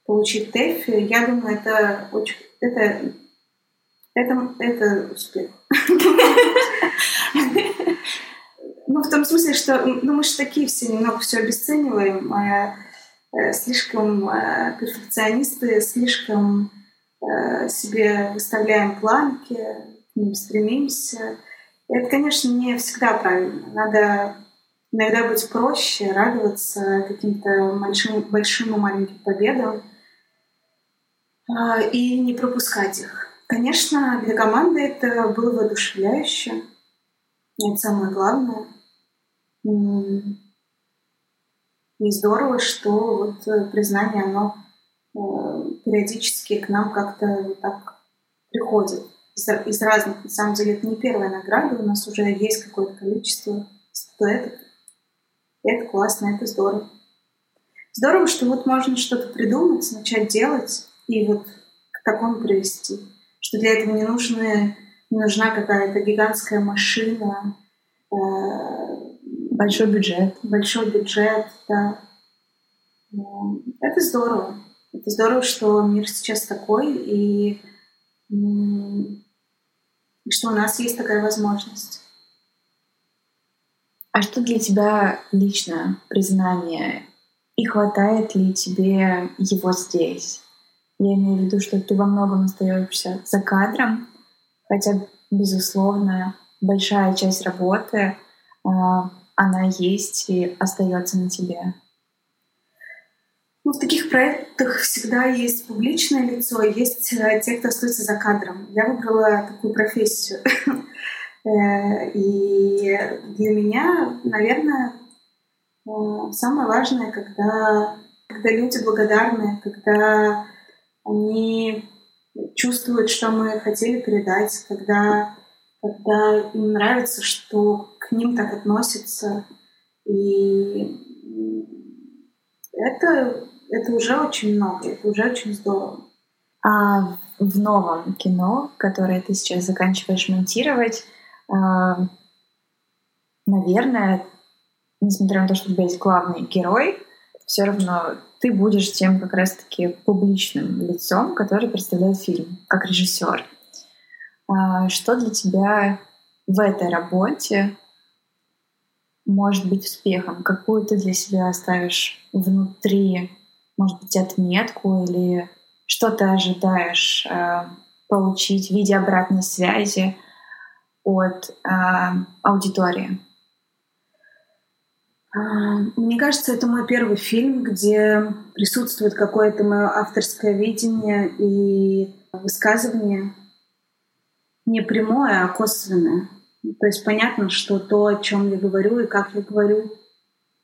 получить ТЭФ, я думаю, это очень, это, это, это успех. Ну, в том смысле, что ну, мы же такие все немного все обесцениваем, э, слишком перфекционисты, слишком Э, себе выставляем планки, к ним стремимся. И это, конечно, не всегда правильно. Надо иногда быть проще, радоваться каким-то большим, большим и маленьким победам а, и не пропускать их. Конечно, для команды это было воодушевляюще. Это самое главное. И здорово, что вот признание, оно Э, периодически к нам как-то так приходят из, из разных. На самом деле это не первая награда, у нас уже есть какое-то количество статуэток. это классно, это здорово. Здорово, что вот можно что-то придумать, начать делать, и вот к такому привести. Что для этого не, нужны, не нужна какая-то гигантская машина, э, большой бюджет. Большой бюджет, да. Это здорово. Это здорово, что мир сейчас такой, и что у нас есть такая возможность. А что для тебя лично признание? И хватает ли тебе его здесь? Я имею в виду, что ты во многом остаешься за кадром, хотя, безусловно, большая часть работы, а, она есть и остается на тебе. Ну, в таких проектах всегда есть публичное лицо, есть э, те, кто остается за кадром. Я выбрала такую профессию. Э, и для меня, наверное, э, самое важное, когда, когда люди благодарны, когда они чувствуют, что мы хотели передать, когда, когда им нравится, что к ним так относятся. И это, это уже очень много, это уже очень здорово. А в новом кино, которое ты сейчас заканчиваешь монтировать, а, наверное, несмотря на то, что у тебя есть главный герой, все равно ты будешь тем как раз-таки публичным лицом, который представляет фильм, как режиссер. А, что для тебя в этой работе может быть успехом? Какую ты для себя оставишь внутри, может быть, отметку или что ты ожидаешь э, получить в виде обратной связи от э, аудитории? Мне кажется, это мой первый фильм, где присутствует какое-то мое авторское видение и высказывание не прямое, а косвенное. То есть понятно, что то, о чем я говорю и как я говорю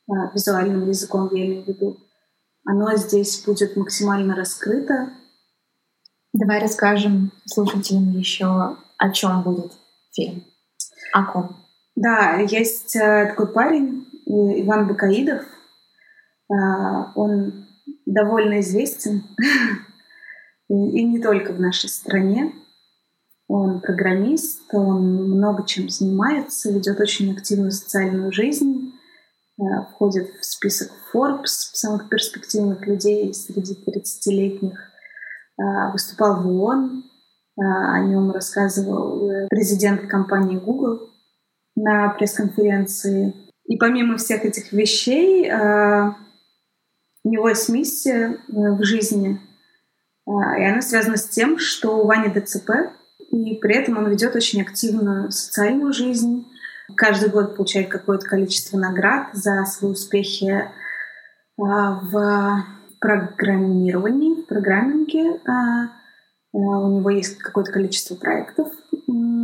а, визуальным языком, я имею в виду, оно здесь будет максимально раскрыто. Давай расскажем слушателям еще, о чем будет фильм. О ком? Да, есть э, такой парень, Иван Бакаидов. А, он довольно известен, и не только в нашей стране. Он программист, он много чем занимается, ведет очень активную социальную жизнь, а, входит в список Forbes самых перспективных людей среди 30-летних, а, выступал в ООН, о нем рассказывал э, президент компании Google на пресс-конференции. И помимо всех этих вещей, э, у него есть миссия э, в жизни, э, и она связана с тем, что у Вани ДЦП, и при этом он ведет очень активную социальную жизнь. Каждый год получает какое-то количество наград за свои успехи в программировании, в программинге. У него есть какое-то количество проектов,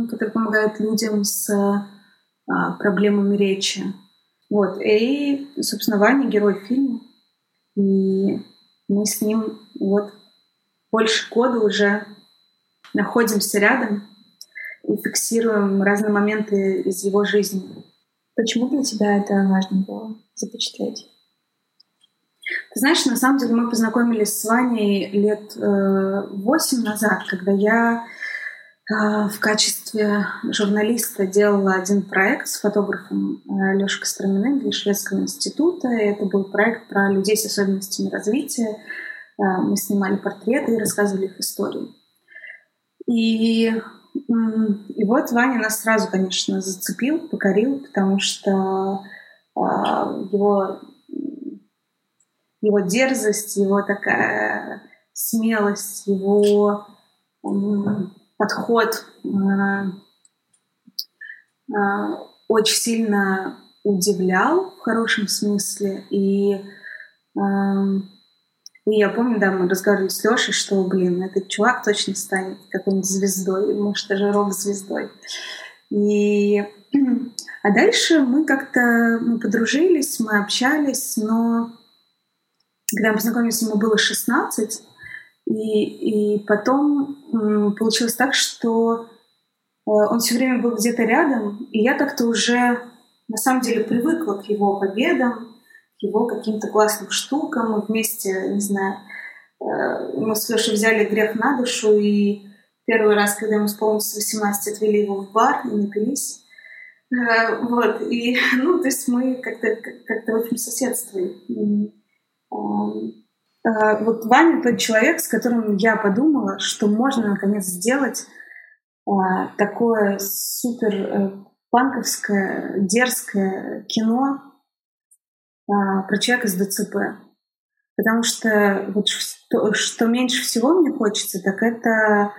которые помогают людям с проблемами речи. Вот. И, собственно, Ваня — герой фильма. И мы с ним вот больше года уже находимся рядом и фиксируем разные моменты из его жизни. Почему для тебя это важно было запечатлеть? Ты знаешь, на самом деле мы познакомились с Ваней лет э, восемь назад, когда я в качестве журналиста делала один проект с фотографом э, Лешей Костроминым для Шведского института. Это был проект про людей с особенностями развития. Э, мы снимали портреты и рассказывали их историю. И, и вот Ваня нас сразу, конечно, зацепил, покорил, потому что а, его, его дерзость, его такая смелость, его подход э, э, очень сильно удивлял в хорошем смысле. И, э, и я помню, да, мы разговаривали с Лешей, что, блин, этот чувак точно станет какой-нибудь звездой, может, даже рок-звездой. И, а дальше мы как-то мы подружились, мы общались, но когда мы познакомились, ему было 16, и, и потом получилось так, что э, он все время был где-то рядом, и я как-то уже на самом деле привыкла к его победам, к его каким-то классным штукам. Мы вместе, не знаю, мы с Лешей взяли грех на душу, и первый раз, когда ему исполнилось 18, отвели его в бар и напились. Вот, и, ну, то есть мы как-то как в общем, соседствуем. Вот Ваня тот человек, с которым я подумала, что можно наконец сделать такое супер э, панковское, дерзкое кино про человека с ДЦП. Потому что вот что, что меньше всего мне хочется, так это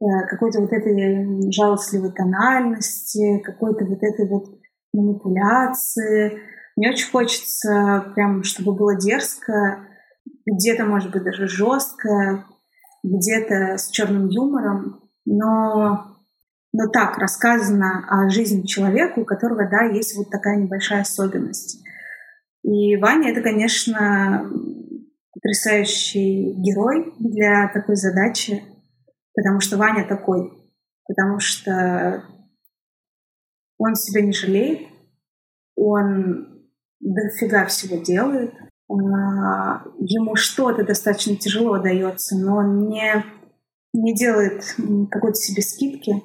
э, какой-то вот этой жалостливой тональности, какой-то вот этой вот манипуляции. Мне очень хочется прям, чтобы было дерзко, где-то, может быть, даже жестко, где-то с черным юмором, но, но так рассказано о жизни человека, у которого, да, есть вот такая небольшая особенность. И Ваня — это, конечно, потрясающий герой для такой задачи, потому что Ваня такой, потому что он себя не жалеет, он дофига всего делает, ему что-то достаточно тяжело дается, но он не, не делает какой-то себе скидки.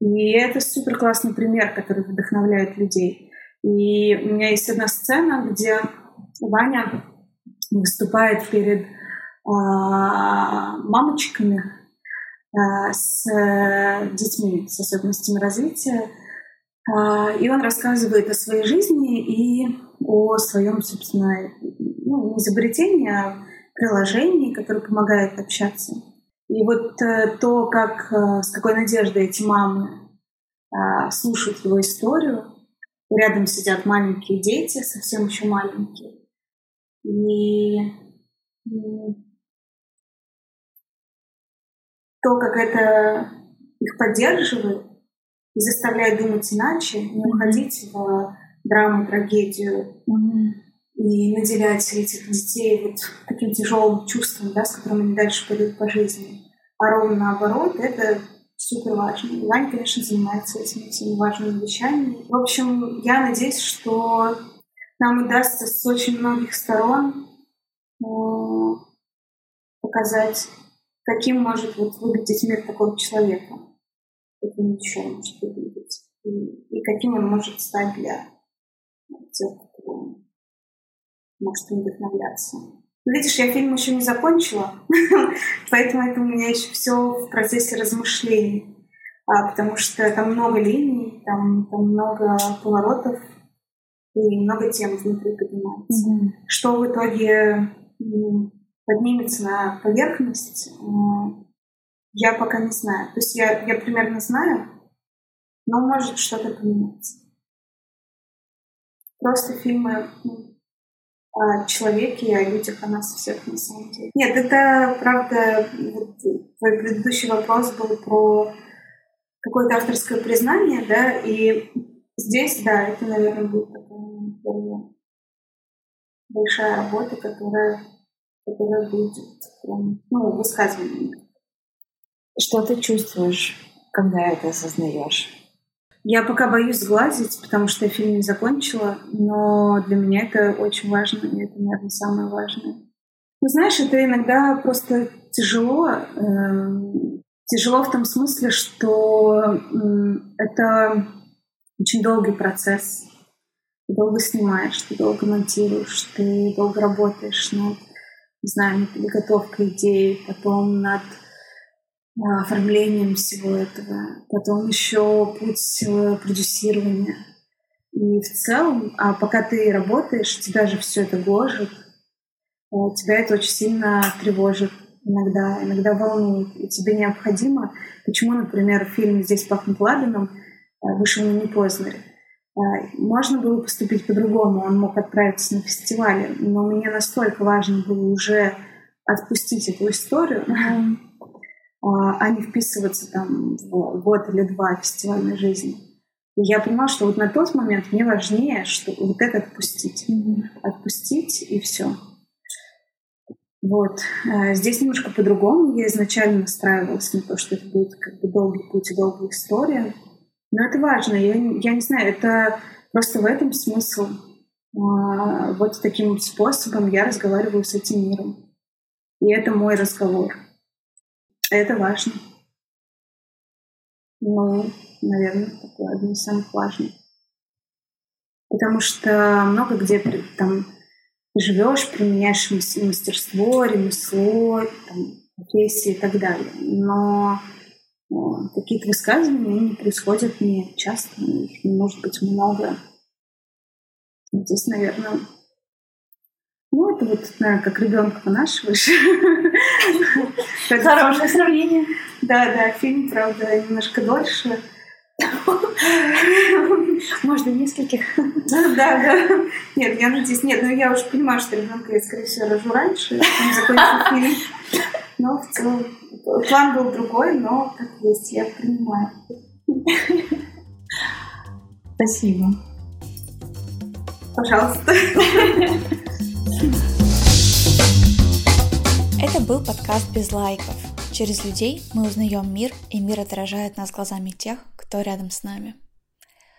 И это супер классный пример, который вдохновляет людей. И у меня есть одна сцена, где Ваня выступает перед а, мамочками а, с детьми с особенностями развития. А, и он рассказывает о своей жизни и о своем, собственно, ну, не изобретении, а приложении, которое помогает общаться. И вот э, то, как, э, с какой надеждой эти мамы слушают его историю, рядом сидят маленькие дети, совсем еще маленькие, и то, как это их поддерживает и заставляет думать иначе, не уходить в драму, трагедию и наделять этих детей вот таким тяжелым чувством, да, с которым они дальше пойдут по жизни. А ровно наоборот, это супер важно. И Ваня, конечно, занимается этими всеми важными вещами. В общем, я надеюсь, что нам удастся с очень многих сторон э, показать, каким может вот выглядеть мир такого человека, каким еще может выглядеть, и, и каким он может стать для тех, кто может им вдохновляться. Ну, видишь, я фильм еще не закончила, поэтому это у меня еще все в процессе размышлений, а, потому что там много линий, там, там много поворотов, и много тем внутри поднимается. Mm-hmm. Что в итоге поднимется на поверхность, э, я пока не знаю. То есть я, я примерно знаю, но может что-то поменяться. Просто фильмы ну, о человеке и о людях, о нас всех на самом деле. Нет, это правда, вот, твой предыдущий вопрос был про какое-то авторское признание, да, и здесь, да, это, наверное, будет такая большая работа, которая, которая будет ну, высказывание. Что ты чувствуешь, когда это осознаешь? Я пока боюсь сглазить, потому что я фильм не закончила, но для меня это очень важно, и это, наверное, самое важное. Ну, знаешь, это иногда просто тяжело. Э, тяжело в том смысле, что это очень долгий процесс. Ты долго снимаешь, ты долго монтируешь, ты долго работаешь над, не знаю, над подготовкой идеи, потом над оформлением всего этого, потом еще путь продюсирования. И в целом, а пока ты работаешь, тебя же все это гложет, а, тебя это очень сильно тревожит иногда, иногда волнует. И тебе необходимо, почему, например, фильм «Здесь пахнет ладаном» вышел на Непознере. Можно было поступить по-другому, он мог отправиться на фестивале, но мне настолько важно было уже отпустить эту историю, а не вписываться там в год или два фестивальной жизни. И я понимала, что вот на тот момент мне важнее, что вот это отпустить. Mm-hmm. Отпустить и все. Вот. А здесь немножко по-другому. Я изначально настраивалась на то, что это будет как бы долгий путь и долгая история. Но это важно. Я, я не знаю, это просто в этом смысл. А, вот таким способом я разговариваю с этим миром. И это мой разговор. Это важно. Ну, наверное, такое одно из самых важных. Потому что много где там живешь, применяешь мастерство, ремесло, там, профессии и так далее. Но какие-то высказывания не происходят не часто, их не может быть много. Здесь, наверное, ну, это вот, наверное, как ребенка вынашиваешь. Хорошее сравнение. Да, да, фильм, правда, немножко дольше. Можно нескольких. Да, да. Нет, я надеюсь, нет, но я уже понимаю, что ребенка я, скорее всего, рожу раньше, чем закончу фильм. Но в целом план был другой, но как есть, я принимаю. Спасибо. Пожалуйста. Это был подкаст без лайков. Через людей мы узнаем мир, и мир отражает нас глазами тех, кто рядом с нами.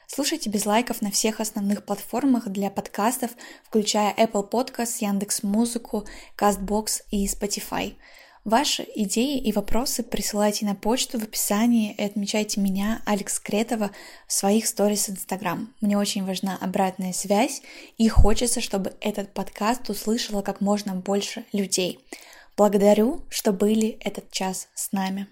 Слушайте без лайков на всех основных платформах для подкастов, включая Apple Podcasts, Яндекс Музыку, Castbox и Spotify. Ваши идеи и вопросы присылайте на почту в описании и отмечайте меня, Алекс Кретова, в своих сторис Инстаграм. Мне очень важна обратная связь и хочется, чтобы этот подкаст услышало как можно больше людей. Благодарю, что были этот час с нами.